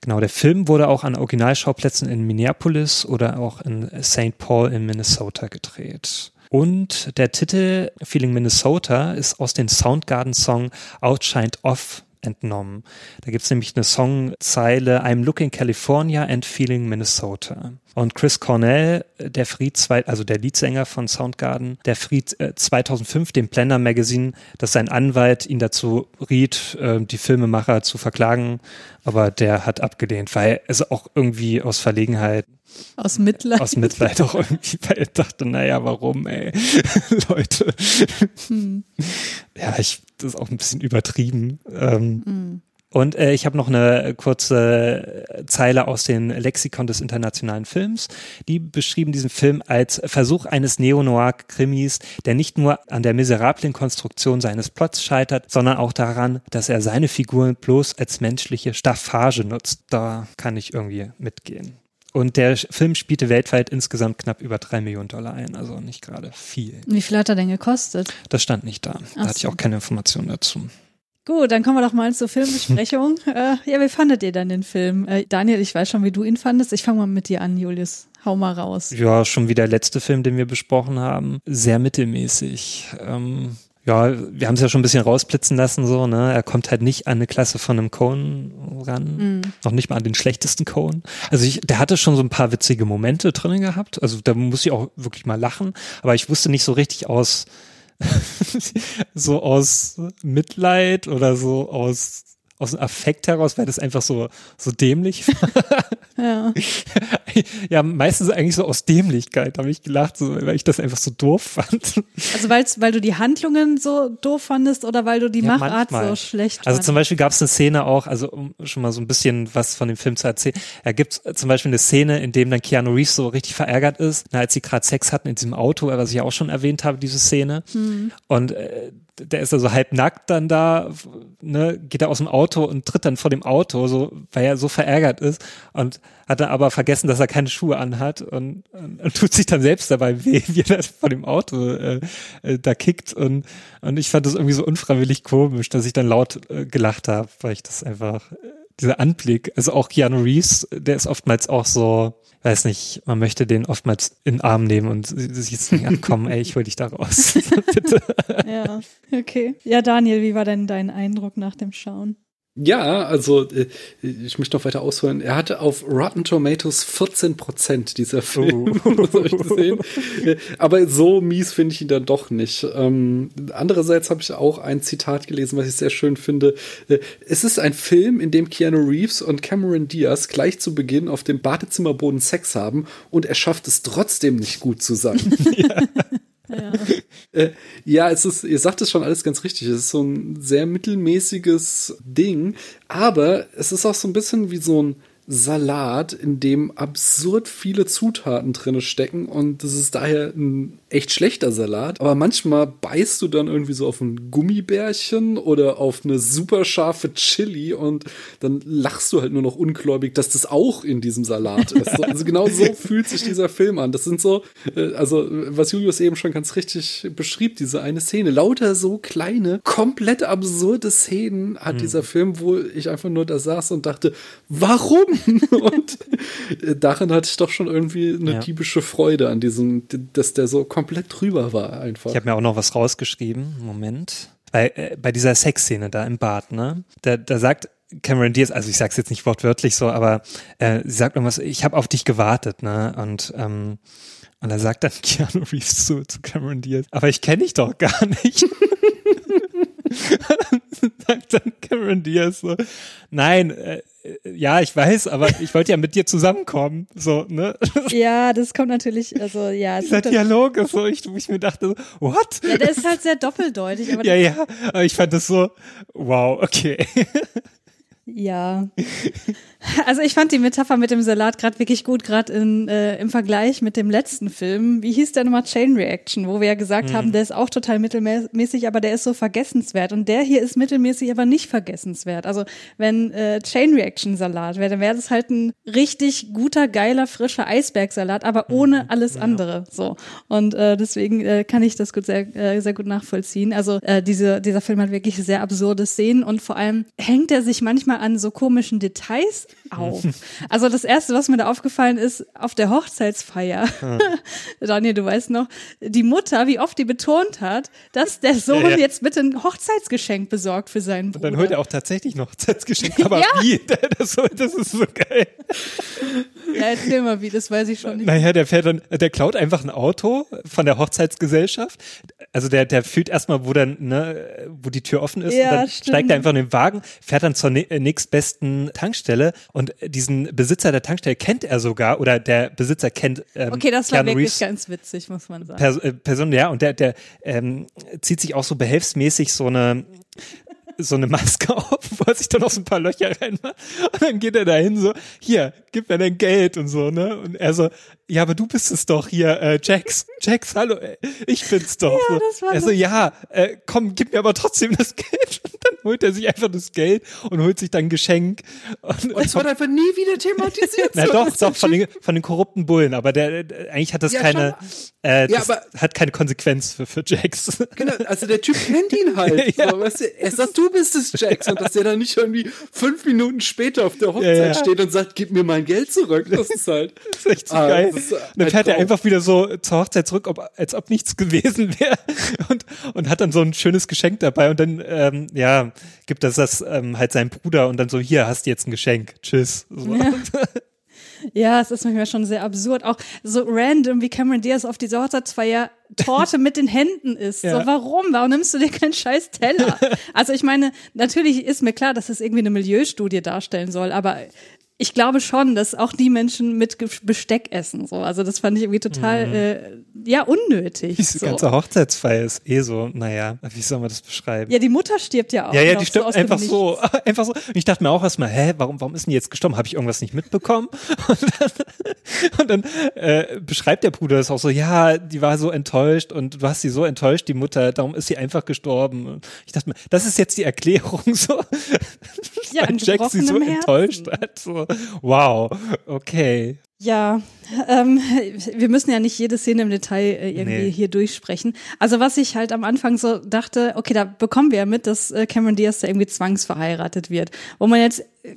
Genau, der Film wurde auch an Originalschauplätzen in Minneapolis oder auch in St. Paul in Minnesota gedreht. Und der Titel Feeling Minnesota ist aus dem Soundgarden-Song Outshined Off entnommen. Da gibt's nämlich eine Songzeile I'm looking California and feeling Minnesota. Und Chris Cornell, der Fried, zwei, also der Leadsänger von Soundgarden, der Fried äh, 2005 dem Blender Magazine, dass sein Anwalt ihn dazu riet, äh, die Filmemacher zu verklagen, aber der hat abgelehnt, weil es auch irgendwie aus Verlegenheit Aus Mitleid. aus Mitleid auch irgendwie, weil er dachte, naja, warum, ey, Leute. Ja, ich, das ist auch ein bisschen übertrieben. Ähm, Und äh, ich habe noch eine kurze Zeile aus den Lexikon des internationalen Films. Die beschrieben diesen Film als Versuch eines Neo-Noir-Krimis, der nicht nur an der miserablen Konstruktion seines Plots scheitert, sondern auch daran, dass er seine Figuren bloß als menschliche Staffage nutzt. Da kann ich irgendwie mitgehen. Und der Film spielte weltweit insgesamt knapp über drei Millionen Dollar ein, also nicht gerade viel. Wie viel hat er denn gekostet? Das stand nicht da. Da Ach hatte ich so. auch keine Informationen dazu. Gut, dann kommen wir doch mal zur Filmbesprechung. äh, ja, wie fandet ihr dann den Film? Äh, Daniel, ich weiß schon, wie du ihn fandest. Ich fange mal mit dir an, Julius. Hau mal raus. Ja, schon wie der letzte Film, den wir besprochen haben. Sehr mittelmäßig. Ähm, ja, wir haben es ja schon ein bisschen rausblitzen lassen, so, ne? Er kommt halt nicht an eine Klasse von einem Cohen ran. Noch nicht mal an den schlechtesten Cohen. Also ich, der hatte schon so ein paar witzige Momente drin gehabt. Also da muss ich auch wirklich mal lachen. Aber ich wusste nicht so richtig aus, so aus Mitleid oder so aus, aus dem Affekt heraus, weil das einfach so, so dämlich war. Ja. ja, meistens eigentlich so aus Dämlichkeit habe ich gelacht, so, weil ich das einfach so doof fand. Also weil's, weil du die Handlungen so doof fandest oder weil du die Ja, Machart manchmal. so schlecht Also fandest? zum Beispiel gab es eine Szene auch, also um schon mal so ein bisschen was von dem Film zu erzählen. Da gibt es zum Beispiel eine Szene, in dem dann Keanu Reeves so richtig verärgert ist, na, als sie gerade Sex hatten in diesem Auto, was ich ja auch schon erwähnt habe, diese Szene. Und äh, der ist also halb nackt dann da, ne, geht er aus dem Auto und tritt dann vor dem Auto, so, weil er so verärgert ist und hat dann aber vergessen, dass er keine Schuhe anhat und, und, und tut sich dann selbst dabei weh, wie er da vor dem Auto äh, äh, da kickt und, und ich fand das irgendwie so unfreiwillig komisch, dass ich dann laut äh, gelacht habe, weil ich das einfach, äh, dieser Anblick, also auch Keanu Reeves, der ist oftmals auch so, weiß nicht, man möchte den oftmals in den Arm nehmen und sich jetzt denken, ach komm, ey, ich hol dich da raus. Bitte. Ja, okay. Ja, Daniel, wie war denn dein Eindruck nach dem Schauen? Ja, also äh, ich möchte noch weiter ausholen. Er hatte auf Rotten Tomatoes 14 Prozent dieser Film. das habe ich gesehen. Äh, Aber so mies finde ich ihn dann doch nicht. Ähm, andererseits habe ich auch ein Zitat gelesen, was ich sehr schön finde. Äh, Es ist ein Film, in dem Keanu Reeves und Cameron Diaz gleich zu Beginn auf dem Badezimmerboden Sex haben und er schafft es trotzdem nicht gut zu sein. Äh, ja, es ist, ihr sagt es schon alles ganz richtig. Es ist so ein sehr mittelmäßiges Ding, aber es ist auch so ein bisschen wie so ein Salat, in dem absurd viele Zutaten drinne stecken und das ist daher ein echt schlechter Salat. Aber manchmal beißt du dann irgendwie so auf ein Gummibärchen oder auf eine super scharfe Chili und dann lachst du halt nur noch ungläubig, dass das auch in diesem Salat ist. So, Also genau so fühlt sich dieser Film an. Das sind so, äh, also was Julius eben schon ganz richtig beschrieb, diese eine Szene. Lauter so kleine, komplett absurde Szenen hat dieser Film, wo ich einfach nur da saß und dachte, warum? und äh, darin hatte ich doch schon irgendwie eine Ja. diebische Freude an diesem, dass der so komplett drüber war einfach. Ich habe mir auch noch was rausgeschrieben. Moment. Bei, äh, bei dieser Sexszene da im Bad, ne? Da, da sagt Cameron Diaz, also ich sag's jetzt nicht wortwörtlich so, aber äh, sie sagt irgendwas, ich habe auf dich gewartet, ne? Und ähm, und da sagt dann Keanu Reeves zu, zu Cameron Diaz, aber ich kenne dich doch gar nicht. sagt dann Cameron Diaz so, nein, äh, äh, ja, ich weiß, aber ich wollte ja mit dir zusammenkommen, so, ne? Ja, das kommt natürlich, also ja. es Dieser Dialog ist so, ich, wo ich mir dachte, what? ja, der ist halt sehr doppeldeutig, aber Ja, ja, aber ich fand das so, wow, okay. Ja. Also ich fand die Metapher mit dem Salat gerade wirklich gut, gerade äh, im Vergleich mit dem letzten Film. Wie hieß der nochmal Chain Reaction, wo wir ja gesagt haben, der ist auch total mittelmäßig, aber der ist so vergessenswert. Und der hier ist mittelmäßig, aber nicht vergessenswert. Also wenn äh, Chain Reaction Salat wäre, dann wäre das halt ein richtig guter, geiler, frischer Eisbergsalat, aber ohne alles andere. So. Und äh, deswegen äh, kann ich das gut sehr, äh, sehr gut nachvollziehen. Also äh, diese, dieser Film hat wirklich sehr absurde Szenen und vor allem hängt er sich manchmal immer an so komischen Details auf. Also das erste, was mir da aufgefallen ist, auf der Hochzeitsfeier, Daniel, du weißt noch, die Mutter, wie oft die betont hat, dass der Sohn Ja, ja. jetzt bitte ein Hochzeitsgeschenk besorgt für seinen Und Bruder. dann holt er auch tatsächlich noch Hochzeitsgeschenk. Aber Ja. wie? Das, das ist so geil. ja, erzähl mal wie, das weiß ich schon nicht. Naja, der fährt dann, der klaut einfach ein Auto von der Hochzeitsgesellschaft. Also der, der fühlt erstmal, wo dann, ne, wo die Tür offen ist, Ja, und dann stimmt. steigt er einfach in den Wagen, fährt dann zur äh, nächstbesten Tankstelle und diesen Besitzer der Tankstelle kennt er sogar oder der Besitzer kennt ähm, Okay, das war Keanu wirklich Reeves ganz witzig, muss man sagen. Äh, Person, ja, und der, der ähm, zieht sich auch so behelfsmäßig so eine so eine Maske auf, wo er sich dann noch so ein paar Löcher reinmacht. Und dann geht er dahin so, hier, gib mir dein Geld und so, ne? Und er so, ja, aber du bist es doch hier, äh, Jax. Jax, hallo, äh, ich bin's doch. Ja, so. er so, ja, äh, komm, gib mir aber trotzdem das Geld. Und dann holt er sich einfach das Geld und holt sich dann ein Geschenk. Und, Und es wird einfach nie wieder thematisiert. na doch, doch, ist von den, von den korrupten Bullen, aber der, der eigentlich hat das Ja, keine, äh, Ja, das aber- hat keine Konsequenz für, für Jax. Genau, also der Typ kennt ihn halt. Ja. so, weißt du, er sagt, du bist es. Und dass der dann nicht irgendwie fünf Minuten später auf der Hochzeit Ja, ja. steht und sagt, gib mir mein Geld zurück. Das ist halt. Das ist echt so Ah, geil. ist dann fährt er einfach wieder so zur Hochzeit zurück, ob, als ob nichts gewesen wäre und, und hat dann so ein schönes Geschenk dabei und dann, ähm, ja, gibt das das ähm, halt seinem Bruder und dann so, hier, hast du jetzt ein Geschenk, tschüss. So. Ja. Ja, es ist manchmal schon sehr absurd. Auch so random, wie Cameron Diaz auf dieser Hochzeitsfeier Torte mit den Händen isst. Ja. So, warum? Warum nimmst du dir keinen scheiß Teller? Also ich meine, natürlich ist mir klar, dass es irgendwie eine Milieustudie darstellen soll, aber ich glaube schon, dass auch die Menschen mit Besteck essen. So. Also das fand ich irgendwie total, äh, ja, unnötig. Diese so. ganze Hochzeitsfeier ist eh so, naja, wie soll man das beschreiben? Ja, die Mutter stirbt ja auch. Ja, ja, die so aus dem einfach so, einfach so. Und ich dachte mir auch erstmal, hä, warum, warum ist denn die jetzt gestorben? Habe ich irgendwas nicht mitbekommen? Und dann, und dann äh, beschreibt der Bruder das auch so, ja, die war so enttäuscht und du hast sie so enttäuscht, die Mutter, darum ist sie einfach gestorben. Und ich dachte mir, das ist jetzt die Erklärung so, Ja, weil Jack sie so Herzen. enttäuscht hat. So, wow, okay. Ja, ähm, wir müssen ja nicht jede Szene im Detail äh, irgendwie Nee. hier durchsprechen. Also was ich halt am Anfang so dachte, okay, da bekommen wir ja mit, dass äh, Cameron Diaz da irgendwie zwangsverheiratet wird. Wo man jetzt, äh,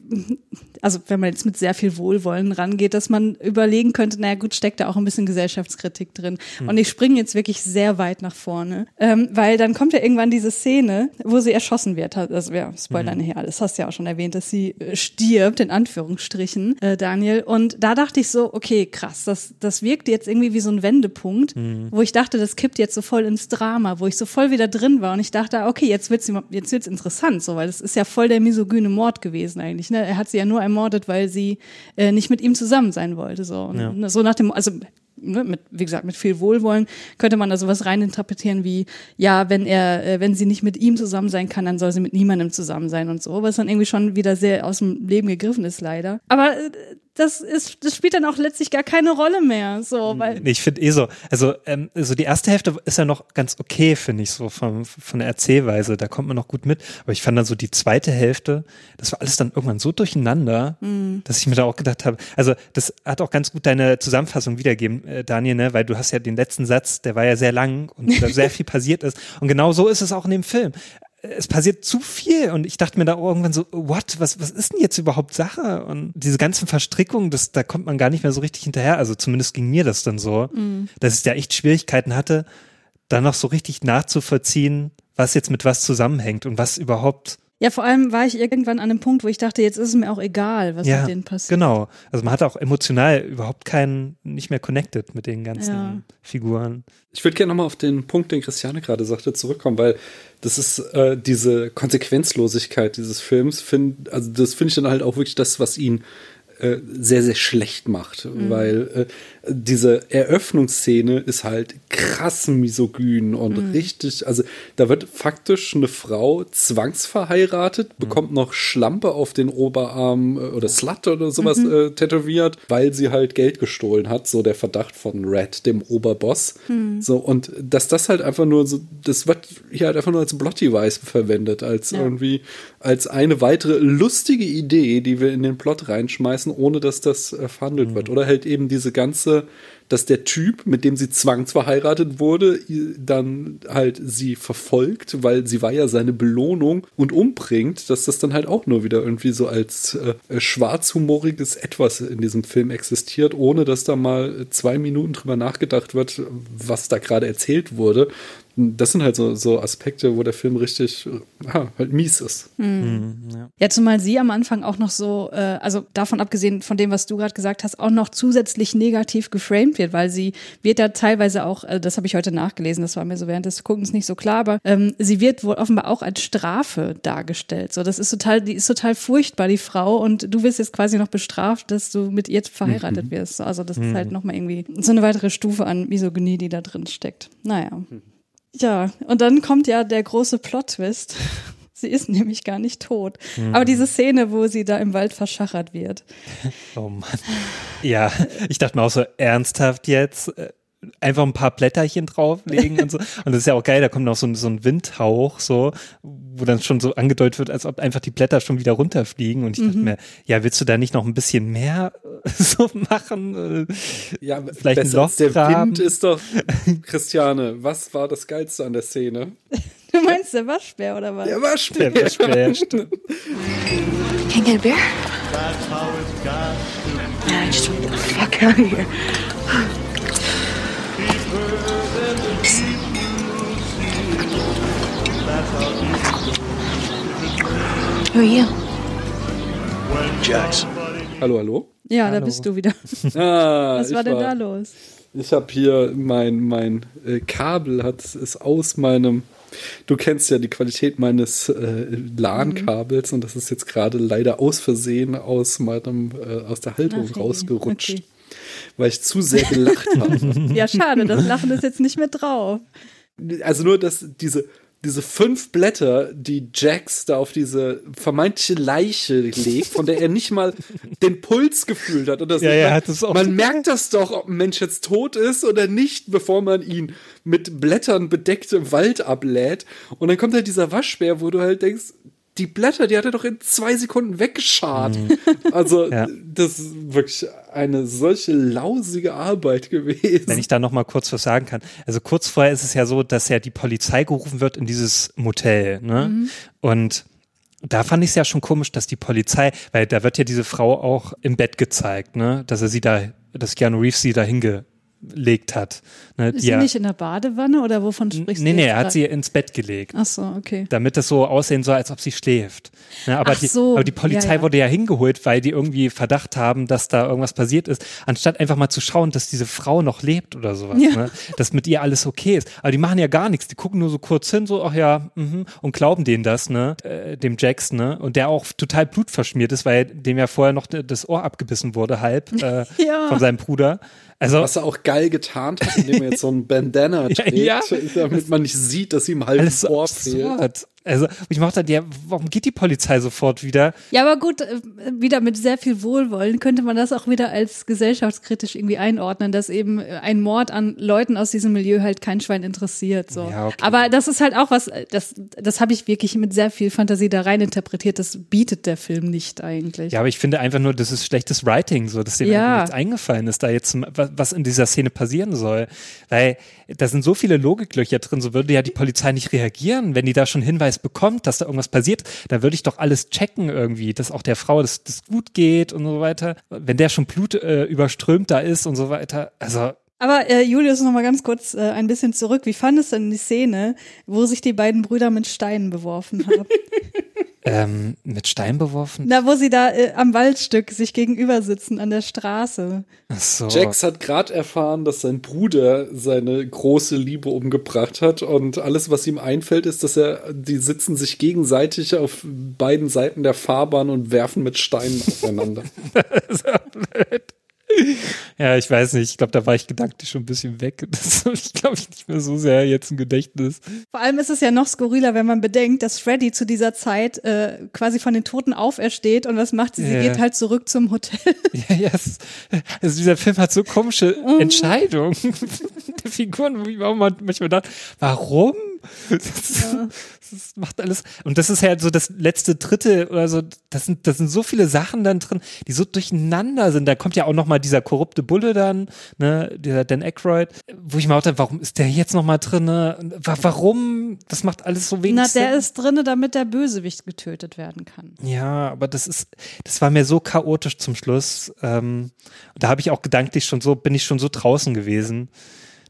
also wenn man jetzt mit sehr viel Wohlwollen rangeht, dass man überlegen könnte, naja gut, steckt da auch ein bisschen Gesellschaftskritik drin. Und ich springe jetzt wirklich sehr weit nach vorne, ähm, weil dann kommt ja irgendwann diese Szene, wo sie erschossen wird. Also ja, Spoiler nachher alles, hast du ja auch schon erwähnt, dass sie äh, stirbt, in Anführungsstrichen, äh, Daniel. Und da dachte ich so, okay, krass, das, das wirkt jetzt irgendwie wie so ein Wendepunkt, wo ich dachte, das kippt jetzt so voll ins Drama, wo ich so voll wieder drin war und ich dachte, okay, jetzt wird's, jetzt wird's interessant, so, weil das ist ja voll der misogyne Mord gewesen eigentlich, ne? Er hat sie ja nur ermordet, weil sie äh, nicht mit ihm zusammen sein wollte, so. Und, Ja. ne, So nach dem, also ne, mit, wie gesagt, mit viel Wohlwollen könnte man da sowas reininterpretieren wie, ja, wenn er, äh, wenn sie nicht mit ihm zusammen sein kann, dann soll sie mit niemandem zusammen sein und so, was dann irgendwie schon wieder sehr aus dem Leben gegriffen ist, leider. Aber äh, das ist, das spielt dann auch letztlich gar keine Rolle mehr, so, weil, ich finde eh so, also, ähm, also die erste Hälfte ist ja noch ganz okay, finde ich, so von, von der Erzählweise, da kommt man noch gut mit. Aber ich fand dann so die zweite Hälfte, das war alles dann irgendwann so durcheinander, dass ich mir da auch gedacht habe, also das hat auch ganz gut deine Zusammenfassung wiedergeben, äh, Daniel, ne, weil du hast ja den letzten Satz, der war ja sehr lang und da sehr viel passiert ist. Und genau so ist es auch in dem Film. Es passiert zu viel und ich dachte mir da irgendwann so, what, was, was ist denn jetzt überhaupt Sache? Und diese ganzen Verstrickungen, das, da kommt man gar nicht mehr so richtig hinterher. Also zumindest ging mir das dann so, dass ich da echt Schwierigkeiten hatte, da noch so richtig nachzuvollziehen, was jetzt mit was zusammenhängt und was überhaupt ja, vor allem war ich irgendwann an einem Punkt, wo ich dachte, jetzt ist es mir auch egal, was ja, mit denen passiert. genau. Also man hat auch emotional überhaupt keinen, nicht mehr connected mit den ganzen Ja. Figuren. Ich würde gerne nochmal auf den Punkt, den Christiane gerade sagte, zurückkommen, weil das ist äh, diese Konsequenzlosigkeit dieses Films, find, also das finde ich dann halt auch wirklich das, was ihn äh, sehr, sehr schlecht macht, weil äh, diese Eröffnungsszene ist halt krass misogyn und richtig, also da wird faktisch eine Frau zwangsverheiratet, bekommt noch Schlampe auf den Oberarm äh, oder Slut oder sowas äh, tätowiert, weil sie halt Geld gestohlen hat, so der Verdacht von Red, dem Oberboss. So, und dass das halt einfach nur so, das wird hier halt einfach nur als Blotty-Weiß verwendet, als Ja. irgendwie, als eine weitere lustige Idee, die wir in den Plot reinschmeißen, ohne dass das äh, verhandelt wird. Oder halt eben diese ganze dass der Typ, mit dem sie zwangsverheiratet wurde, dann halt sie verfolgt, weil sie war ja seine Belohnung und umbringt, dass das dann halt auch nur wieder irgendwie so als äh, schwarzhumoriges Etwas in diesem Film existiert, ohne dass da mal zwei Minuten drüber nachgedacht wird, was da gerade erzählt wurde das sind halt so, so Aspekte, wo der Film richtig ja, halt mies ist. Mhm. Ja. ja. zumal sie am Anfang auch noch so, äh, also davon abgesehen von dem, was du gerade gesagt hast, auch noch zusätzlich negativ geframed wird, weil sie wird da teilweise auch, äh, das habe ich heute nachgelesen, das war mir so während des Guckens nicht so klar, aber ähm, sie wird wohl offenbar auch als Strafe dargestellt. So, das ist total, die ist total furchtbar, die Frau, und du wirst jetzt quasi noch bestraft, dass du mit ihr verheiratet mhm. wirst. Also das mhm. ist halt nochmal irgendwie so eine weitere Stufe an Misogynie, die da drin steckt. Naja. Mhm. Ja, und dann kommt ja der große Plot-Twist. Sie ist nämlich gar nicht tot. Mhm. Aber diese Szene, wo sie da im Wald verschachert wird. Oh Mann. Ja, ich dachte mir auch so ernsthaft jetzt einfach ein paar Blätterchen drauflegen und so. Und das ist ja auch geil, da kommt noch so, so ein Windhauch, so, wo dann schon so angedeutet wird, als ob einfach die Blätter schon wieder runterfliegen. Und ich dachte mhm. mir, ja, willst du da nicht noch ein bisschen mehr so machen? Ja, vielleicht ein Loch der graben? Wind ist doch, Christiane, was war das Geilste an der Szene? Du meinst der Waschbär oder was? Der Waschbär. Der Waschbär, stimmt. Can I get a beer? Yeah, I just want to get the fuck out of here. Who are you? Jax. Hallo, hallo? Ja, hallo. da bist du wieder. Ah, Was war denn war, da los? Ich habe hier mein, mein äh, Kabel hat es aus meinem Du kennst ja die Qualität meines äh, LAN-Kabels mhm. und das ist jetzt gerade leider aus Versehen aus meinem äh, aus der Haltung Ach, rausgerutscht. Okay weil ich zu sehr gelacht habe. Ja, schade, das Lachen ist jetzt nicht mehr drauf. Also nur, dass diese, diese fünf Blätter, die Jax da auf diese vermeintliche Leiche legt, von der er nicht mal den Puls gefühlt hat. Und das ja, ja, das man, man merkt das doch, ob ein Mensch jetzt tot ist oder nicht, bevor man ihn mit Blättern bedeckt im Wald ablädt. Und dann kommt halt dieser Waschbär, wo du halt denkst, die Blätter, die hat er doch in zwei Sekunden weggeschart. Mhm. Also, ja. das ist wirklich eine solche lausige Arbeit gewesen. Wenn ich da noch mal kurz was sagen kann. Also kurz vorher ist es ja so, dass ja die Polizei gerufen wird in dieses Motel. Ne? Mhm. Und da fand ich es ja schon komisch, dass die Polizei, weil da wird ja diese Frau auch im Bett gezeigt, ne, dass er sie da, dass Keanu Reeves sie da hinge gelegt hat. Ne, ist sie nicht in der Badewanne oder wovon sprichst nee, du? Nee, nee, er hat sie ins Bett gelegt. Ach so, okay. Damit es so aussehen soll, als ob sie schläft. Ne, aber, Ach so, die, aber die Polizei ja, ja. wurde ja hingeholt, weil die irgendwie Verdacht haben, dass da irgendwas passiert ist, anstatt einfach mal zu schauen, dass diese Frau noch lebt oder sowas. Ja. Ne? Dass mit ihr alles okay ist. Aber die machen ja gar nichts. Die gucken nur so kurz hin, so, ach ja, mh, und glauben denen das, ne, äh, dem Jackson, ne, und der auch total blutverschmiert ist, weil dem ja vorher noch das Ohr abgebissen wurde, halb, äh, von seinem Bruder. Also, Was er auch geil getarnt hat, indem er jetzt so ein Bandana trägt, ja, damit man nicht sieht, dass ihm halb Alles Ohr fehlt. Also ich mochte ja, warum geht die Polizei sofort wieder? Ja, aber gut, äh, wieder mit sehr viel Wohlwollen könnte man das auch wieder als gesellschaftskritisch irgendwie einordnen, dass eben ein Mord an Leuten aus diesem Milieu halt kein Schwein interessiert. So. Ja, okay. Aber das ist halt auch was, das, das habe ich wirklich mit sehr viel Fantasie da rein interpretiert. Das bietet der Film nicht eigentlich. Ja, aber ich finde einfach nur, das ist schlechtes Writing, so dass dem ja. nichts eingefallen ist, da jetzt was in dieser Szene passieren soll. Weil da sind so viele Logiklöcher drin, so würde ja die Polizei nicht reagieren, wenn die da schon Hinweis bekommt, dass da irgendwas passiert, dann würde ich doch alles checken irgendwie, dass auch der Frau das, das gut geht und so weiter. Wenn der schon Blut äh, überströmt da ist und so weiter. Also aber äh, Julius, noch mal ganz kurz äh, ein bisschen zurück. Wie fandest du denn die Szene, wo sich die beiden Brüder mit Steinen beworfen haben? ähm, mit Stein beworfen? Na, wo sie da äh, am Waldstück sich gegenüber sitzen an der Straße. Ach so. Jax hat gerade erfahren, dass sein Bruder seine große Liebe umgebracht hat und alles, was ihm einfällt, ist, dass er die sitzen sich gegenseitig auf beiden Seiten der Fahrbahn und werfen mit Steinen aufeinander. das ist ja blöd. Ja, ich weiß nicht. Ich glaube, da war ich gedanklich schon ein bisschen weg. Das habe ich, glaube ich, nicht mehr so sehr jetzt ein Gedächtnis. Vor allem ist es ja noch skurriler, wenn man bedenkt, dass Freddy zu dieser Zeit äh, quasi von den Toten aufersteht und was macht sie? Sie ja. geht halt zurück zum Hotel. Ja, ja. Also dieser Film hat so komische mhm. Entscheidungen der Figuren, wo ich auch manchmal dachte, warum Das, das macht alles. Und das ist halt so das letzte Drittel oder so. Das sind, das sind so viele Sachen dann drin, die so durcheinander sind. Da kommt ja auch noch mal dieser korrupte Bulle dann, ne, dieser Dan Aykroyd, wo ich mir auch dachte, warum ist der jetzt noch mal drin? Ne? Warum? Das macht alles so wenig Na, Sinn. der ist drinne, damit der Bösewicht getötet werden kann. Ja, aber das ist, das war mir so chaotisch zum Schluss. Ähm, da habe ich auch gedanklich schon so, bin ich schon so draußen gewesen,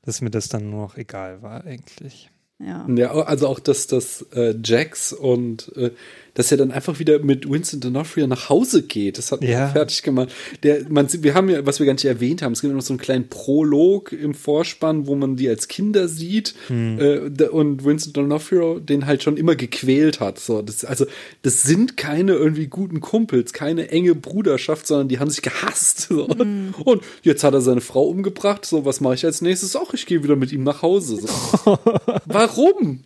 dass mir das dann nur noch egal war eigentlich. Ja. Ja, also auch, dass das äh, Jax und äh, dass er dann einfach wieder mit Winston D'Onofrio nach Hause geht. Das hat Ja. mich fertig gemacht. Der, man, wir haben ja, was wir gar nicht erwähnt haben, es gibt noch so einen kleinen Prolog im Vorspann, wo man die als Kinder sieht äh, da- und Winston D'Onofrio den halt schon immer gequält hat. So, das, also das sind keine irgendwie guten Kumpels, keine enge Bruderschaft, sondern die haben sich gehasst. So. Und jetzt hat er seine Frau umgebracht. So, was mache ich als nächstes? Auch ich gehe wieder mit ihm nach Hause. So. Warum?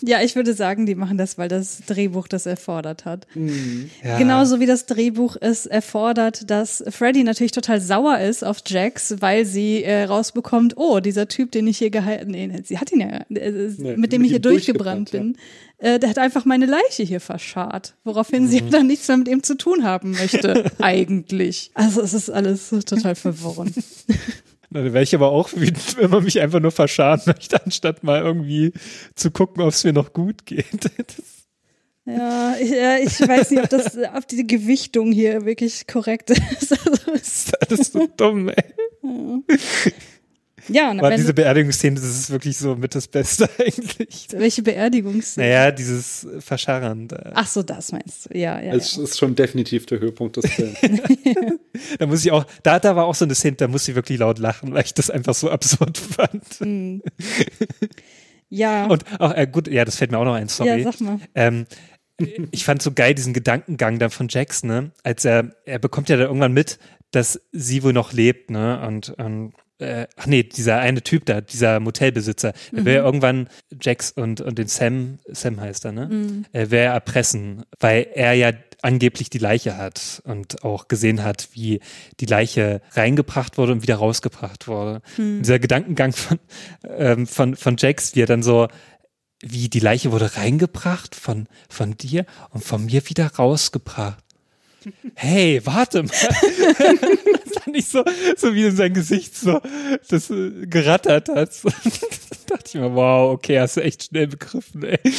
Ja, ich würde sagen, die machen das, weil das Drehbuch das erfordert hat. Ja. Genauso wie das Drehbuch es erfordert, dass Freddy natürlich total sauer ist auf Jax, weil sie äh, rausbekommt, oh, dieser Typ, den ich hier gehalten, nee, sie hat ihn ja, äh, Nee, mit dem mit ich hier durchgebrannt durchgebrannt, ja. bin, äh, der hat einfach meine Leiche hier verscharrt, woraufhin sie dann nichts mehr mit ihm zu tun haben möchte, eigentlich. Also es ist alles total verworren. Na, Da wäre ich aber auch wütend, wenn man mich einfach nur verscharen möchte, anstatt mal irgendwie zu gucken, ob es mir noch gut geht. Das, Ja, ich, äh, ich weiß nicht, ob das, ob die Gewichtung hier wirklich korrekt ist. Also, es- ist so dumm, ey. ja, und am Aber diese Beerdigungsszene, das ist wirklich so mit das Beste eigentlich. welche Beerdigungsszene? Naja, dieses Verscharren. Da, Ach so, das meinst du. Ja, ja. Es ja. ist schon definitiv der Höhepunkt des Films. da muss ich auch, da, da war auch so eine Szene, da muss ich wirklich laut lachen, weil ich das einfach so absurd fand. Ja, Und auch, äh, gut, ja, das fällt mir auch noch ein, sorry. ja, sag mal. Ähm, ich fand so geil diesen Gedankengang dann von Jax, ne? Als er, er bekommt ja dann irgendwann mit, dass sie wohl noch lebt, ne? Und, und äh, ach nee, dieser eine Typ da, dieser Motelbesitzer, der will ja irgendwann Jax und, und den Sam, Sam heißt er, ne? Er will er erpressen, weil er ja angeblich die Leiche hat und auch gesehen hat, wie die Leiche reingebracht wurde und wieder rausgebracht wurde. Dieser Gedankengang von, ähm, von, von Jax, wie er dann so, wie die Leiche wurde reingebracht von, von dir und von mir wieder rausgebracht. Hey, warte mal. fand ich so, so wie in sein Gesicht so das äh, gerattert hat. So, da dachte ich mir, wow, okay, hast du echt schnell begriffen, ey.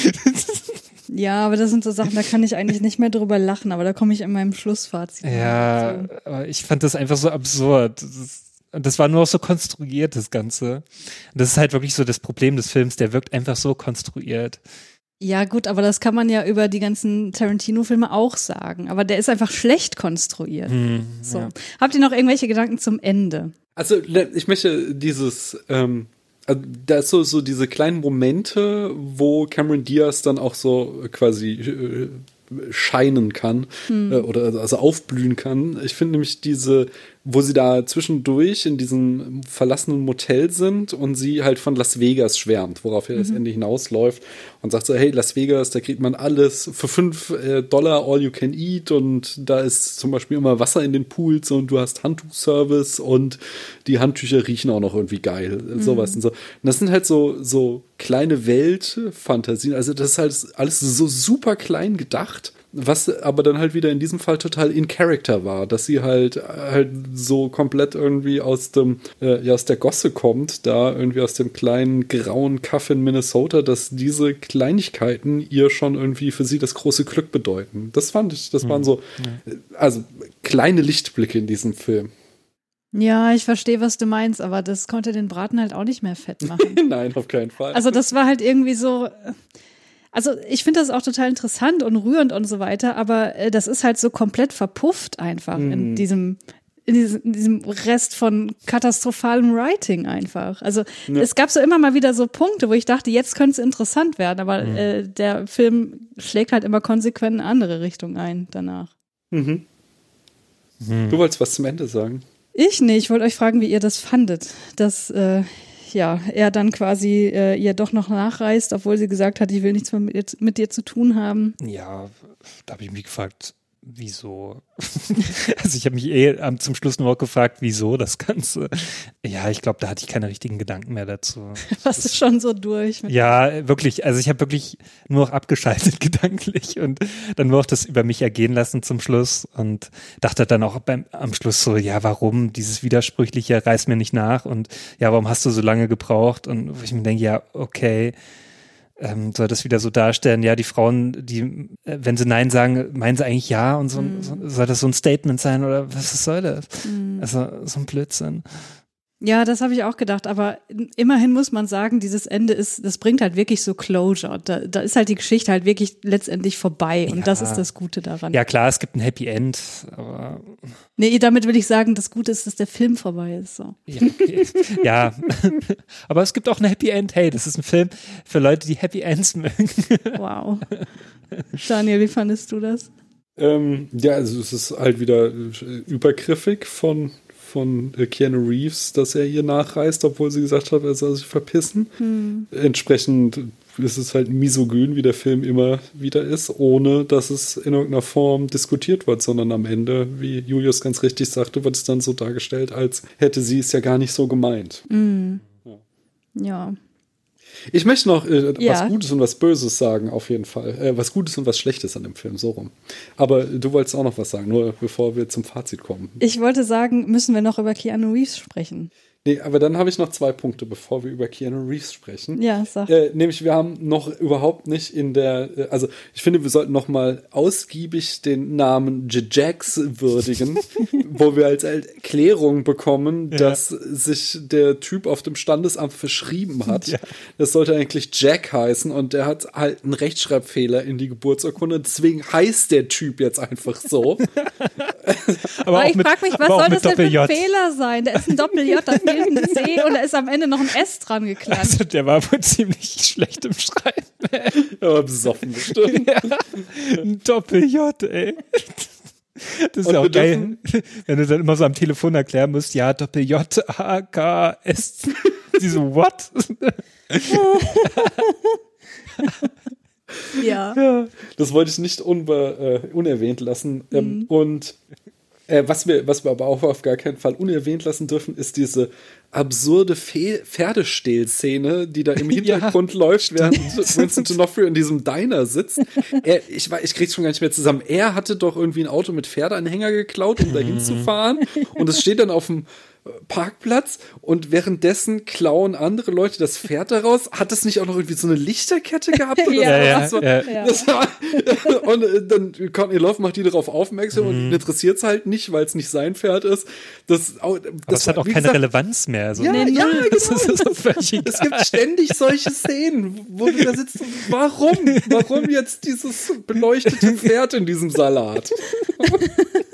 Ja, aber das sind so Sachen, da kann ich eigentlich nicht mehr drüber lachen, aber da komme ich in meinem Schlussfazit. ja, aber ich fand das einfach so absurd. Das, ist, und das war nur auch so konstruiert, das Ganze. Und das ist halt wirklich so das Problem des Films, der wirkt einfach so konstruiert. Ja, gut, aber das kann man ja über die ganzen Tarantino-Filme auch sagen. Aber der ist einfach schlecht konstruiert. so. Habt ihr noch irgendwelche Gedanken zum Ende? Also, ich möchte dieses, ähm, also, da ist so, so diese kleinen Momente, wo Cameron Diaz dann auch so quasi äh, scheinen kann äh, oder also aufblühen kann. Ich finde nämlich diese, wo sie da zwischendurch in diesem verlassenen Motel sind und sie halt von Las Vegas schwärmt, worauf ja das Ende hinausläuft und sagt so, hey, Las Vegas, da kriegt man alles für fünf äh, Dollar all you can eat und da ist zum Beispiel immer Wasser in den Pools und du hast Handtuchservice und die Handtücher riechen auch noch irgendwie geil, sowas und so. Und das sind halt so, so kleine Weltfantasien, also das ist halt alles so super klein gedacht. Was aber dann halt wieder in diesem Fall total in Character war, dass sie halt halt so komplett irgendwie aus dem äh, ja aus der Gosse kommt, da irgendwie aus dem kleinen grauen Kaff in Minnesota, dass diese Kleinigkeiten ihr schon irgendwie für sie das große Glück bedeuten. Das fand ich, das waren so äh, also kleine Lichtblicke in diesem Film. Ja, ich verstehe, was du meinst, aber das konnte den Braten halt auch nicht mehr fett machen. Nein, auf keinen Fall. Also das war halt irgendwie so. Also ich finde das auch total interessant und rührend und so weiter, aber äh, das ist halt so komplett verpufft einfach in diesem in diesem, in diesem Rest von katastrophalem Writing einfach. Also es gab so immer mal wieder so Punkte, wo ich dachte, jetzt könnte es interessant werden, aber äh, der Film schlägt halt immer konsequent in eine andere Richtung ein danach. du wolltest was zum Ende sagen. Ich nicht. Ich wollte euch fragen, wie ihr das fandet, dass äh, ja, er dann quasi äh, ihr doch noch nachreist, obwohl sie gesagt hat, ich will nichts mehr mit, mit dir zu tun haben. Ja, da habe ich mich gefragt, wieso? also ich habe mich eh am, zum Schluss nur auch gefragt, wieso das Ganze. Ja, ich glaube, da hatte ich keine richtigen Gedanken mehr dazu. Was ist schon so durch? Ja, wirklich. Also ich habe wirklich nur noch abgeschaltet gedanklich und dann nur noch das über mich ergehen lassen zum Schluss und dachte dann auch beim, am Schluss so, ja, warum dieses Widersprüchliche reißt mir nicht nach und ja, warum hast du so lange gebraucht? Und wo ich mir denke, ja, okay ähm, soll das wieder so darstellen, ja, die Frauen, die, äh, wenn sie Nein sagen, meinen sie eigentlich Ja und so, mm. so soll das so ein Statement sein oder was soll das? Mm. Also so ein Blödsinn. Ja, das habe ich auch gedacht, aber immerhin muss man sagen, dieses Ende ist, das bringt halt wirklich so Closure. Da, da ist halt die Geschichte halt wirklich letztendlich vorbei und ja. das ist das Gute daran. Ja, klar, es gibt ein Happy End, aber. Nee, damit will ich sagen, das Gute ist, dass der Film vorbei ist. So. Ja, okay. ja. aber es gibt auch ein Happy End. Hey, das ist ein Film für Leute, die Happy Ends mögen. wow. Daniel, wie fandest du das? Ähm, ja, also es ist halt wieder übergriffig von von äh, Keanu Reeves, dass er hier nachreist, obwohl sie gesagt hat, er soll sich verpissen. Hm. Entsprechend ist es halt misogyn, wie der Film immer wieder ist, ohne dass es in irgendeiner Form diskutiert wird, sondern am Ende, wie Julius ganz richtig sagte, wird es dann so dargestellt, als hätte sie es ja gar nicht so gemeint. Mhm. Ja. ja. Ich möchte noch äh, ja. was Gutes und was Böses sagen, auf jeden Fall. Äh, was Gutes und was Schlechtes an dem Film, so rum. Aber du wolltest auch noch was sagen, nur bevor wir zum Fazit kommen. Ich wollte sagen, müssen wir noch über Keanu Reeves sprechen. Nee, aber dann habe ich noch zwei Punkte, bevor wir über Keanu Reeves sprechen. Ja, sag. Äh, nämlich, wir haben noch überhaupt nicht in der, äh, also ich finde, wir sollten noch mal ausgiebig den Namen Jax würdigen, wo wir als Erklärung bekommen, ja. dass sich der Typ auf dem Standesamt verschrieben hat. Ja. Das sollte eigentlich Jack heißen und der hat halt einen Rechtschreibfehler in die Geburtsurkunde. Deswegen heißt der Typ jetzt einfach so. aber, aber ich frage mich, was soll das denn für ein Fehler sein? Der ist ein Doppel-J, ein C und da ist am Ende noch ein S dran geklatscht. Also der war wohl ziemlich schlecht im Schreiben. Aber besoffen bestimmt. Ja, ein Doppel-J, ey. Das ist und ja auch geil, wenn du dann immer so am Telefon erklären musst, ja, Doppel-J, A, K, S. Die so, what? ja. ja. Das wollte ich nicht äh, unerwähnt lassen. Ähm, mhm. Und äh, was, wir, was wir aber auch auf gar keinen Fall unerwähnt lassen dürfen, ist diese absurde Fe Pferdestehl-Szene, die da im Hintergrund ja, läuft, während Vincent D'Onofrio in diesem Diner sitzt. Er, ich, ich krieg's schon gar nicht mehr zusammen. Er hatte doch irgendwie ein Auto mit Pferdeanhänger geklaut, um dahin zu fahren. Und es steht dann auf dem Parkplatz und währenddessen klauen andere Leute das Pferd daraus. Hat das nicht auch noch irgendwie so eine Lichterkette gehabt? Oder ja, so? ja, ja. Das war, und äh, dann Courtney Love macht die darauf aufmerksam mhm. und interessiert es halt nicht, weil es nicht sein Pferd ist. Das, das, Aber das hat auch keine gesagt, Relevanz mehr. So. Ja, nee, ja, genau. Das ist, ist es gibt ständig solche Szenen, wo du da sitzt. Warum? Warum jetzt dieses beleuchtete Pferd in diesem Salat?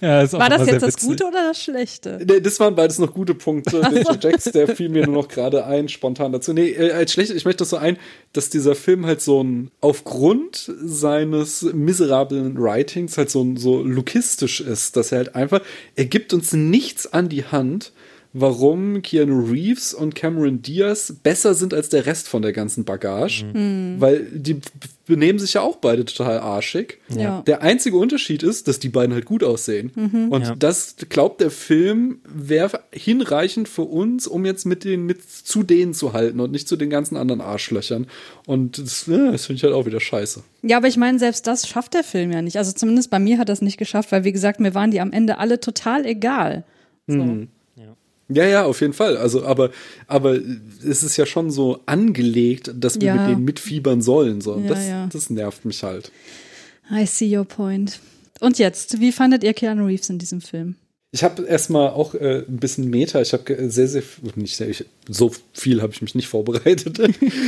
Ja. ja War das jetzt das witzig. Gute oder das Schlechte? Nee, das waren beides noch gute Punkte. Der Jax, der fiel mir nur noch gerade ein, spontan dazu. Nee, äh, als schlecht, ich möchte das so ein, dass dieser Film halt so ein, aufgrund seines miserablen Writings halt so, so lukistisch ist, dass er halt einfach, er gibt uns nichts an die Hand, warum Keanu Reeves und Cameron Diaz besser sind als der Rest von der ganzen Bagage, mhm. weil die benehmen sich ja auch beide total arschig. Ja. Der einzige Unterschied ist, dass die beiden halt gut aussehen. Mhm. Und ja. das glaubt der Film wäre hinreichend für uns, um jetzt mit den mit zu denen zu halten und nicht zu den ganzen anderen Arschlöchern. Und das, ja, das finde ich halt auch wieder scheiße. Ja, aber ich meine, selbst das schafft der Film ja nicht. Also zumindest bei mir hat das nicht geschafft, weil wie gesagt, mir waren die am Ende alle total egal. So. Mhm. Ja, ja, auf jeden Fall. Also, aber, aber es ist ja schon so angelegt, dass wir ja. mit denen mitfiebern sollen. So. Ja, das, ja. das nervt mich halt. I see your point. Und jetzt, wie fandet ihr Keanu Reeves in diesem Film? Ich habe erstmal auch äh, ein bisschen Meta. Ich habe sehr, sehr, nicht sehr, ich, so viel habe ich mich nicht vorbereitet.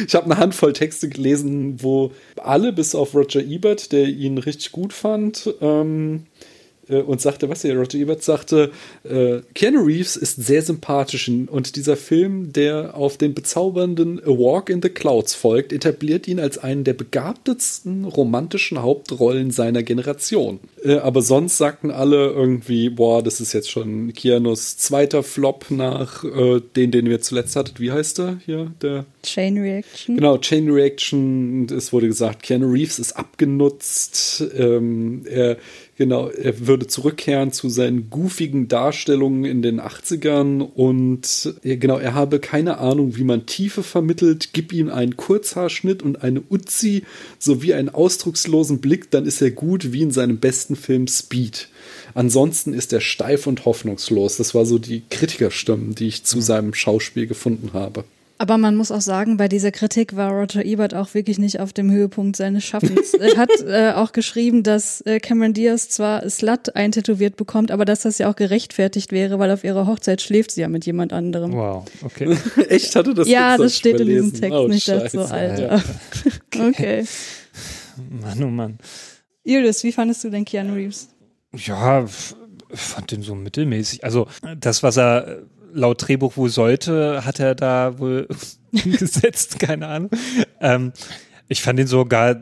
ich habe eine Handvoll Texte gelesen, wo alle, bis auf Roger Ebert, der ihn richtig gut fand, ähm, äh, und sagte, was hier, Roger Ebert sagte, äh, Keanu Reeves ist sehr sympathisch und dieser Film, der auf den bezaubernden A Walk in the Clouds folgt, etabliert ihn als einen der begabtesten romantischen Hauptrollen seiner Generation. Äh, aber sonst sagten alle irgendwie, boah, das ist jetzt schon Keanus zweiter Flop nach äh, den, den wir zuletzt hattet. Wie heißt der hier? Der Chain Reaction. Genau, Chain Reaction. Es wurde gesagt, Keanu Reeves ist abgenutzt. Ähm, er, genau, er würde zurückkehren zu seinen goofigen Darstellungen in den 80ern und genau, er habe keine Ahnung, wie man Tiefe vermittelt. Gib ihm einen Kurzhaarschnitt und eine Uzi sowie einen ausdruckslosen Blick, dann ist er gut wie in seinem besten Film Speed. Ansonsten ist er steif und hoffnungslos. Das war so die Kritikerstimmen, die ich zu seinem Schauspiel gefunden habe. Aber man muss auch sagen, bei dieser Kritik war Roger Ebert auch wirklich nicht auf dem Höhepunkt seines Schaffens. er hat äh, auch geschrieben, dass äh, Cameron Diaz zwar Slut eintätowiert bekommt, aber dass das ja auch gerechtfertigt wäre, weil auf ihrer Hochzeit schläft sie ja mit jemand anderem. Wow, okay. Echt hatte das Ja, das steht in diesem? Text Oh, nicht dazu. Alter. okay. Mann, oh Mann. Iris, wie fandest du denn Keanu Reeves? Ja, fand den so mittelmäßig. Also das, was er laut Drehbuch wohl sollte, hat er da wohl gesetzt, keine Ahnung. Ähm, ich fand ihn sogar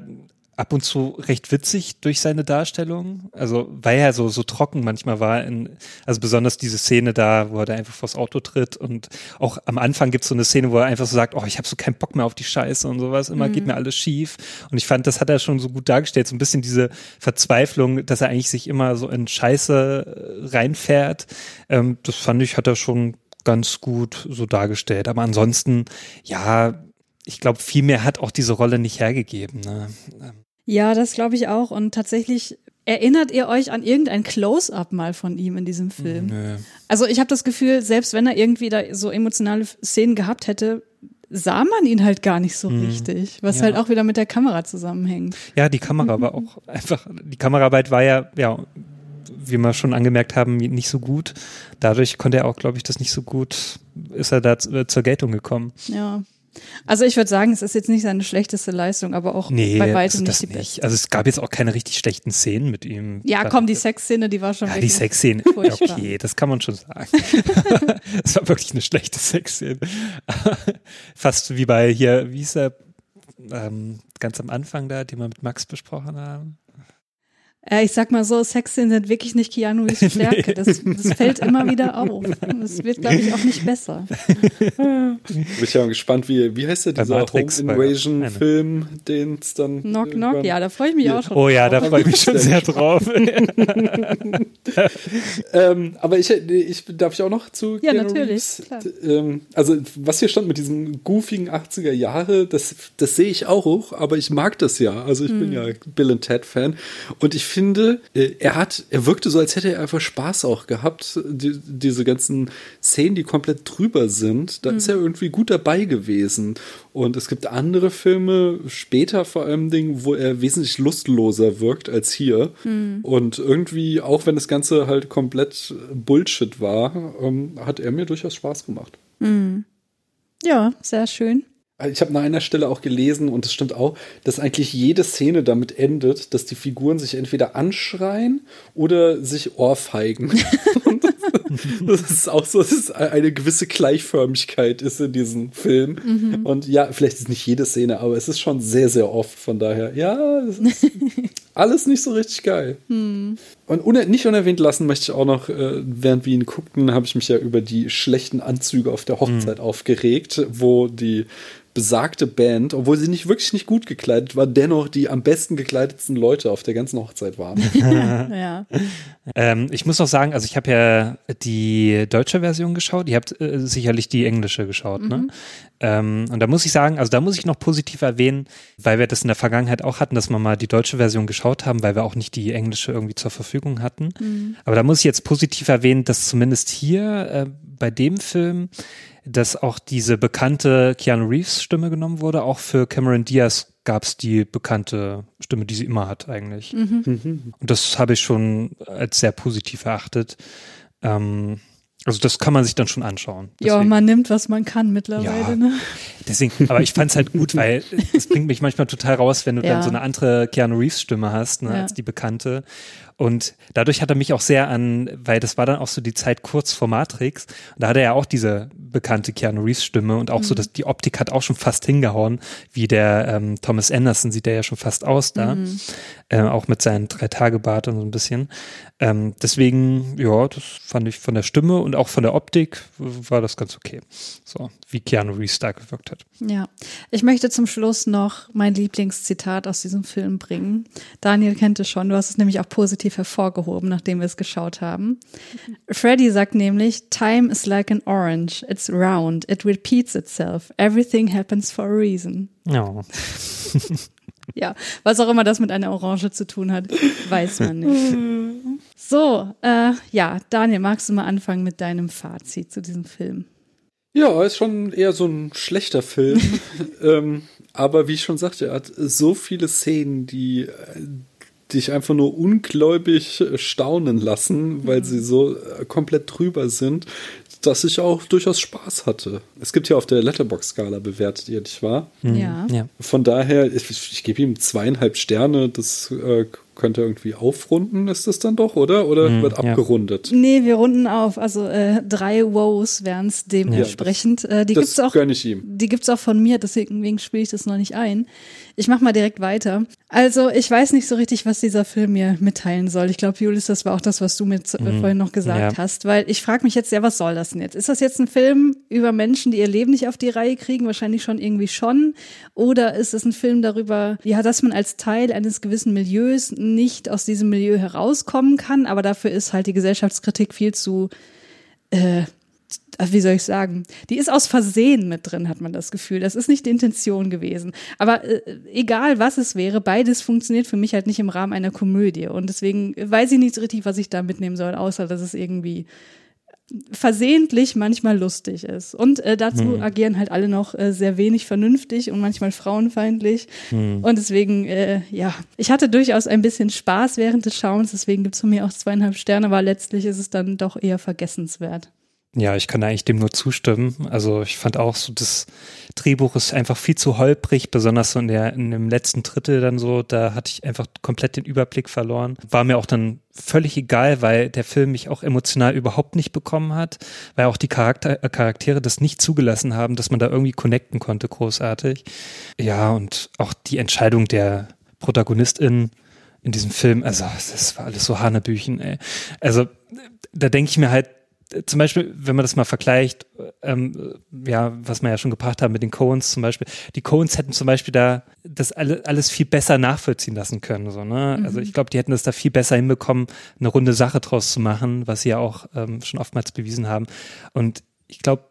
ab und zu recht witzig durch seine Darstellung. Also weil er so so trocken manchmal war. In, also besonders diese Szene da, wo er da einfach vors Auto tritt und auch am Anfang gibt es so eine Szene, wo er einfach so sagt, oh, ich habe so keinen Bock mehr auf die Scheiße und sowas. Immer geht mir alles schief. Und ich fand, das hat er schon so gut dargestellt. So ein bisschen diese Verzweiflung, dass er eigentlich sich immer so in Scheiße äh, reinfährt. Ähm, das fand ich, hat er schon ganz gut so dargestellt. Aber ansonsten, ja, ich glaube, viel mehr hat auch diese Rolle nicht hergegeben. Ne? Ja, das glaube ich auch. Und tatsächlich erinnert ihr euch an irgendein Close-up mal von ihm in diesem Film? Nö. Also ich habe das Gefühl, selbst wenn er irgendwie da so emotionale Szenen gehabt hätte, sah man ihn halt gar nicht so richtig, was Ja. halt auch wieder mit der Kamera zusammenhängt. Ja, die Kamera war auch einfach, die Kameraarbeit war ja, ja, wie wir schon angemerkt haben, nicht so gut. Dadurch konnte er auch, glaube ich, das nicht so gut, ist er da zu- zur Geltung gekommen. Ja. Also ich würde sagen, es ist jetzt nicht seine schlechteste Leistung, aber auch Nee, bei also weitem das nicht die nicht. beste. Also es gab jetzt auch keine richtig schlechten Szenen mit ihm. Ja, komm, die Sexszene, die war schon Ja, die Sexszene, okay, das kann man schon sagen. Es war wirklich eine schlechte Sexszene. Fast wie bei hier, wie hieß er, ähm, ganz am Anfang da, den wir mit Max besprochen haben. Äh, ich sag mal so, Sexszenen sind wirklich nicht Keanu Reeves Stärke. Das, das fällt immer wieder auf. Das wird, glaube ich, auch nicht besser. Bin ich ja gespannt, wie, wie heißt der, dieser Home Matrix war ja Invasion eine. Film, den es dann. Knock, knock, ja, da freue ich mich Ja. auch schon. Oh ja, da freue ich mich schon sehr drauf. Ähm, aber ich, ich darf ich auch noch zu Ja, Keanu natürlich, Reeves? klar. Ähm, also was hier stand mit diesem goofigen 80er Jahre, das, das sehe ich auch, aber ich mag das ja. Also ich Hm. bin ja Bill and Ted Fan und ich finde, äh, er hat, er wirkte so, als hätte er einfach Spaß auch gehabt. Die, diese ganzen Szenen, die komplett drüber sind, da Hm. ist er irgendwie gut dabei gewesen. Und es gibt andere Filme, später vor allem Dingen, wo er wesentlich lustloser wirkt als hier. Hm. Und irgendwie, auch wenn das Ganze halt komplett Bullshit war, ähm, hat er mir durchaus Spaß gemacht. Ja, sehr schön. Ich habe an einer Stelle auch gelesen, und es stimmt auch, dass eigentlich jede Szene damit endet, dass die Figuren sich entweder anschreien oder sich ohrfeigen. Und das ist auch so, dass es eine gewisse Gleichförmigkeit ist in diesem Film. Und ja, vielleicht ist nicht jede Szene, aber es ist schon sehr, sehr oft. Von daher, ja, es ist alles nicht so richtig geil. Und uner nicht unerwähnt lassen möchte ich auch noch, äh, während wir ihn guckten, habe ich mich ja über die schlechten Anzüge auf der Hochzeit aufgeregt, wo die besagte Band, obwohl sie nicht wirklich nicht gut gekleidet war, dennoch die am besten gekleidetsten Leute auf der ganzen Hochzeit waren. Ja. Ähm, ich muss auch sagen, also ich habe ja die deutsche Version geschaut, ihr habt äh, sicherlich die englische geschaut, ne? Ähm, und da muss ich sagen, also da muss ich noch positiv erwähnen, weil wir das in der Vergangenheit auch hatten, dass wir mal die deutsche Version geschaut haben, weil wir auch nicht die englische irgendwie zur Verfügung hatten. Aber da muss ich jetzt positiv erwähnen, dass zumindest hier äh, bei dem Film, dass auch diese bekannte Keanu Reeves Stimme genommen wurde, auch für Cameron Diaz gab es die bekannte Stimme, die sie immer hat eigentlich. Und das habe ich schon als sehr positiv erachtet. Ähm, also das kann man sich dann schon anschauen. Ja, man nimmt, was man kann mittlerweile. Ja. Ne? Deswegen, aber ich fand's halt gut, weil es bringt mich manchmal total raus, wenn du Ja. dann so eine andere Keanu Reeves Stimme hast, ne, Ja. als die bekannte. Und dadurch hat er mich auch sehr an, weil das war dann auch so die Zeit kurz vor Matrix. Und da hatte er ja auch diese bekannte Keanu Reeves Stimme und auch so, dass die Optik hat auch schon fast hingehauen, wie der ähm, Thomas Anderson sieht der ja schon fast aus da. Mhm. Äh, auch mit seinen drei Tage Bart und so ein bisschen. Ähm, deswegen, ja, das fand ich von der Stimme und auch von der Optik war das ganz okay. So, wie Keanu Reeves da gewirkt hat. Ja, ich möchte zum Schluss noch mein Lieblingszitat aus diesem Film bringen. Daniel kennt es schon, du hast es nämlich auch positiv hervorgehoben, nachdem wir es geschaut haben. Freddy sagt nämlich, Time is like an orange, it's round, it repeats itself, everything happens for a reason. Ja. Ja, was auch immer das mit einer Orange zu tun hat, weiß man nicht. So, äh, ja, Daniel, magst du mal anfangen mit deinem Fazit zu diesem Film? Ja, ist schon eher so ein schlechter Film. ähm, aber wie ich schon sagte, er hat so viele Szenen, die äh, dich einfach nur ungläubig staunen lassen, weil sie so äh, komplett drüber sind, dass ich auch durchaus Spaß hatte. Es gibt ja auf der Letterbox-Skala bewertet ihr, nicht wahr? Ja. ja. Von daher, ich, ich gebe ihm zweieinhalb Sterne, das äh, könnte irgendwie aufrunden, ist das dann doch, oder? Oder Mhm, wird ja. abgerundet? Nee, wir runden auf. Also äh, drei Wows wären es dementsprechend. äh, die das gibt's auch. gönne ich ihm. Die gibt's auch von mir, deswegen spiele ich das noch nicht ein. Ich mach mal direkt weiter. Also, ich weiß nicht so richtig, was dieser Film mir mitteilen soll. Ich glaube, Julius, das war auch das, was du mir z- Mhm. vorhin noch gesagt Ja. hast, weil ich frage mich jetzt, ja, was soll das denn jetzt? Ist das jetzt ein Film über Menschen, die ihr Leben nicht auf die Reihe kriegen? Wahrscheinlich schon irgendwie schon. Oder ist es ein Film darüber, ja, dass man als Teil eines gewissen Milieus nicht aus diesem Milieu herauskommen kann, aber dafür ist halt die Gesellschaftskritik viel zu äh, wie soll ich sagen, die ist aus Versehen mit drin, hat man das Gefühl. Das ist nicht die Intention gewesen. Aber äh, egal was es wäre, beides funktioniert für mich halt nicht im Rahmen einer Komödie. Und deswegen weiß ich nicht so richtig, was ich da mitnehmen soll, außer dass es irgendwie versehentlich manchmal lustig ist. Und äh, dazu Hm. agieren halt alle noch äh, sehr wenig vernünftig und manchmal frauenfeindlich. Hm. Und deswegen, äh, ja, ich hatte durchaus ein bisschen Spaß während des Schauens, deswegen gibt's von mir auch zweieinhalb Sterne, aber letztlich ist es dann doch eher vergessenswert. Ja, ich kann eigentlich dem nur zustimmen. Also ich fand auch so, das Drehbuch ist einfach viel zu holprig, besonders so in der, in dem letzten Drittel dann so, da hatte ich einfach komplett den Überblick verloren. War mir auch dann völlig egal, weil der Film mich auch emotional überhaupt nicht bekommen hat, weil auch die Charakter, äh, Charaktere das nicht zugelassen haben, dass man da irgendwie connecten konnte, großartig. Ja, und auch die Entscheidung der Protagonistin in diesem Film, also das war alles so Hanebüchen, ey. Also da denke ich mir halt, zum Beispiel, wenn man das mal vergleicht, ähm, ja, was wir ja schon gebracht haben mit den Coens zum Beispiel, die Coens hätten zum Beispiel da das alle, alles viel besser nachvollziehen lassen können. So, ne? Also ich glaube, die hätten das da viel besser hinbekommen, eine runde Sache draus zu machen, was sie ja auch ähm, schon oftmals bewiesen haben. Und ich glaube,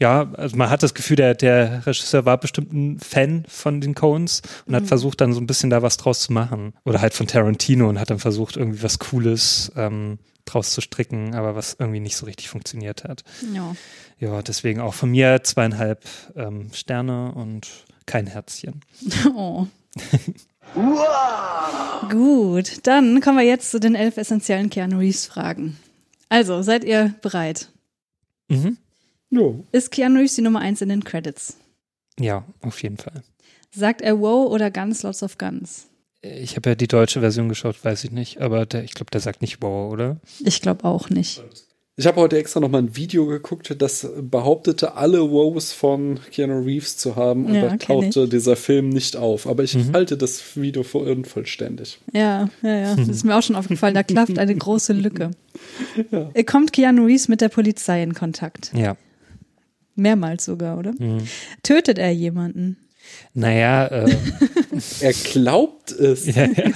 ja, also man hat das Gefühl, der, der Regisseur war bestimmt ein Fan von den Coens und hat versucht, dann so ein bisschen da was draus zu machen. Oder halt von Tarantino und hat dann versucht, irgendwie was Cooles ähm, draus zu stricken, aber was irgendwie nicht so richtig funktioniert hat. Ja. Ja, deswegen auch von mir zweieinhalb ähm, Sterne und kein Herzchen. Oh. Gut, dann kommen wir jetzt zu den elf essentiellen Keanu Reeves Fragen. Also, seid ihr bereit? Mhm. Jo. Ist Keanu Reeves die Nummer eins in den Credits? Ja, auf jeden Fall. Sagt er Wow oder Guns, Lots of Guns? Ich habe ja die deutsche Version geschaut, weiß ich nicht, aber der, ich glaube, der sagt nicht wow, oder? Ich glaube auch nicht. Ich habe heute extra noch mal ein Video geguckt, das behauptete, alle Wows von Keanu Reeves zu haben. Und Ja, da tauchte dieser Film nicht auf. Aber ich Mhm. halte das Video für unvollständig. Ja, ja, ja. Das ist mir auch schon aufgefallen. Da klafft eine große Lücke. Kommt Keanu Reeves mit der Polizei in Kontakt? Ja. Mehrmals sogar, oder? Mhm. Tötet er jemanden? Naja, äh, Er glaubt es. ja, ja,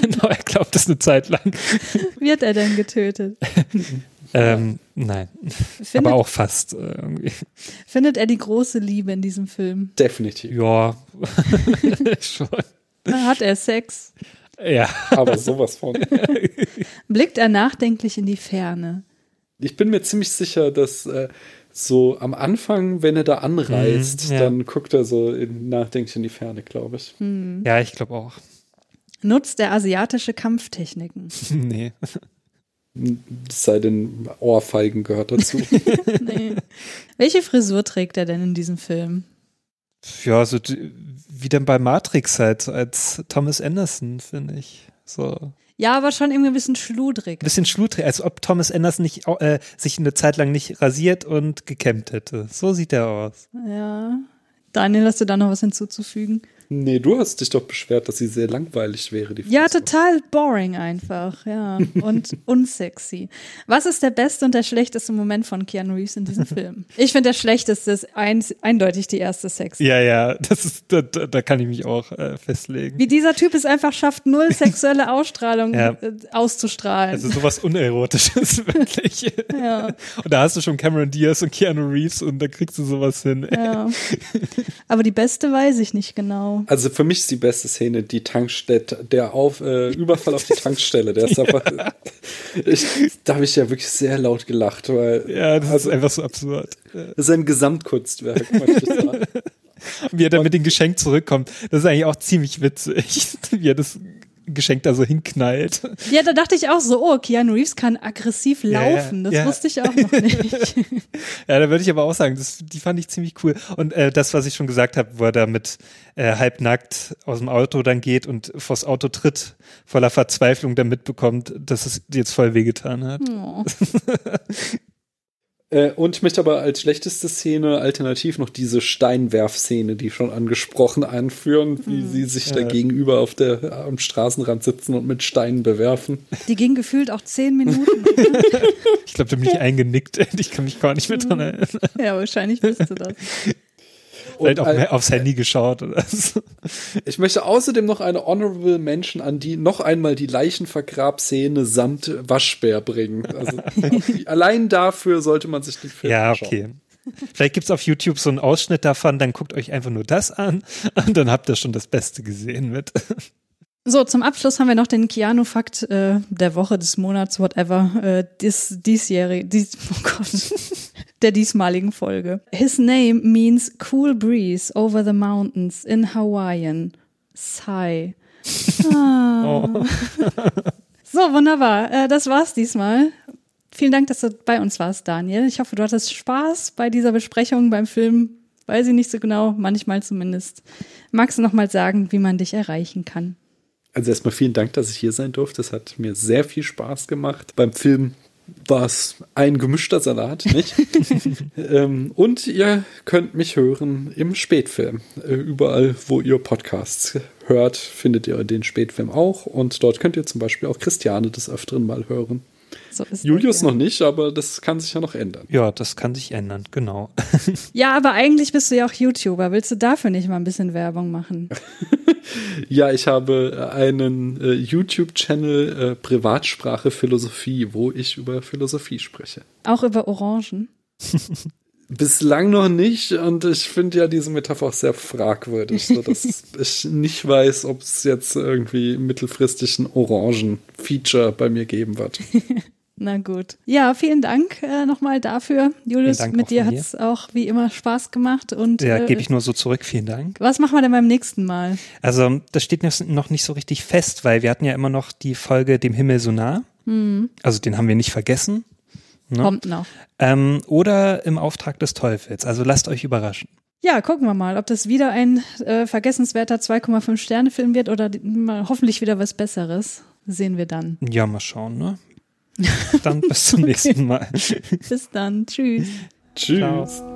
genau, er glaubt es eine Zeit lang. Wird er denn getötet? Ähm, nein, Findet, aber auch fast äh, irgendwie. findet er die große Liebe in diesem Film? Definitiv. Ja, schon. Hat er Sex? Ja, Aber sowas von. Blickt er nachdenklich in die Ferne? Ich bin mir ziemlich sicher, dass äh, so am Anfang, wenn er da anreist, Mhm, ja. dann guckt er so in, nachdenklich in die Ferne, glaube ich. ja, ich glaube auch. Nutzt er asiatische Kampftechniken? Nee. Es sei denn, Ohrfeigen gehört dazu. nee. Welche Frisur trägt er denn in diesem Film? Ja, so wie denn bei Matrix halt, als Thomas Anderson, finde ich. So. Ja, aber schon irgendwie ein bisschen schludrig. bisschen schludrig, als ob Thomas Anderson nicht, äh, sich eine Zeit lang nicht rasiert und gekämmt hätte. So sieht er aus. Ja. Daniel, hast du da noch was hinzuzufügen? Nee, du hast dich doch beschwert, dass sie sehr langweilig wäre, die Ja, total boring einfach, ja. Und unsexy. Was ist der beste und der schlechteste Moment von Keanu Reeves in diesem Film? Ich finde, der schlechteste ist ein, eindeutig die erste Sex. Ja, ja, das ist, da, da da kann ich mich auch äh, festlegen. Wie dieser Typ es einfach schafft, null sexuelle Ausstrahlung Ja. äh, auszustrahlen. Also sowas Unerotisches, wirklich. Ja. Und da hast du schon Cameron Diaz und Keanu Reeves und da kriegst du sowas hin. ja. Aber die beste weiß ich nicht genau. Also für mich ist die beste Szene die Tankstelle, der auf, äh, Überfall auf die Tankstelle. Der ist einfach, ich, da habe ich ja wirklich sehr laut gelacht, weil Ja, das also, ist einfach so absurd. das ist ein Gesamtkunstwerk, möchte ich sagen. Wie er dann mit dem Geschenk zurückkommt, das ist eigentlich auch ziemlich witzig, wie er das Geschenk da so hinknallt. Ja, da dachte ich auch so, oh, Keanu Reeves kann aggressiv Ja, ja, laufen. Das ja. wusste ich auch noch nicht. Ja, da würde ich aber auch sagen, das, die fand ich ziemlich cool. Und äh, das, was ich schon gesagt habe, wo er da mit äh, halbnackt aus dem Auto dann geht und vors Auto tritt, voller Verzweiflung dann mitbekommt, dass es jetzt voll wehgetan hat. Oh. Äh, und ich möchte aber als schlechteste Szene alternativ noch diese Steinwerfszene, die schon angesprochen, einführen, wie sie sich da Ja. gegenüber auf der, am Straßenrand sitzen und mit Steinen bewerfen. Die ging gefühlt auch zehn Minuten. Ich glaube, da bin ich eingenickt. Ich kann mich gar nicht mehr dran erinnern. ja, wahrscheinlich bist du das. Vielleicht auch mehr aufs Handy geschaut oder so. Ich möchte außerdem noch eine Honorable Mention an die noch einmal die Leichenvergrabszene samt Waschbär bringen. Also allein dafür sollte man sich den Film Ja, anschauen. okay. Vielleicht gibt's auf YouTube so einen Ausschnitt davon, dann guckt euch einfach nur das an und dann habt ihr schon das Beste gesehen mit. So, zum Abschluss haben wir noch den Keanu-Fakt äh, der Woche, des Monats, whatever, äh, dis, diesjährig, dies, oh Gott, der diesmaligen Folge. His name means cool breeze over the mountains in Hawaiian. Sigh. Ah. So, wunderbar. Äh, das war's diesmal. Vielen Dank, dass du bei uns warst, Daniel. Ich hoffe, du hattest Spaß bei dieser Besprechung beim Film. Weiß ich nicht so genau, manchmal zumindest. Magst du noch mal sagen, wie man dich erreichen kann? Also erstmal vielen Dank, dass ich hier sein durfte. Das hat mir sehr viel Spaß gemacht. Beim Film war es ein gemischter Salat, nicht? ähm, und ihr könnt mich hören im Spätfilm. Äh, überall, wo ihr Podcasts hört, findet ihr den Spätfilm auch. Und dort könnt ihr zum Beispiel auch Christiane des Öfteren mal hören. So ist Julius das, ja. noch nicht, aber das kann sich ja noch ändern. Ja, das kann sich ändern, genau. Ja, aber eigentlich bist du ja auch YouTuber. Willst du dafür nicht mal ein bisschen Werbung machen? Ja, ich habe einen äh, YouTube-Channel äh, Privatsprache Philosophie, wo ich über Philosophie spreche. Auch über Orangen? Bislang noch nicht und ich finde ja diese Metapher auch sehr fragwürdig, so dass ich nicht weiß, ob es jetzt irgendwie mittelfristig ein Orangen-Feature bei mir geben wird. Na gut. Ja, vielen Dank äh, nochmal dafür. Julius, mit dir hat es auch wie immer Spaß gemacht. Und Ja, äh, gebe ich nur so zurück, vielen Dank. was machen wir denn beim nächsten Mal? Also, das steht noch nicht so richtig fest, weil wir hatten ja immer noch die Folge Dem Himmel so nah. Also, den haben wir nicht vergessen. Ne? Kommt noch. Ähm, oder im Auftrag des Teufels. Also, lasst euch überraschen. Ja, gucken wir mal, ob das wieder ein äh, vergessenswerter 2,5 Sterne Film wird oder die, mal hoffentlich wieder was Besseres. Sehen wir dann. Ja, mal schauen, ne? Dann bis zum nächsten Mal. Bis dann. Tschüss. Tschüss. Ciao.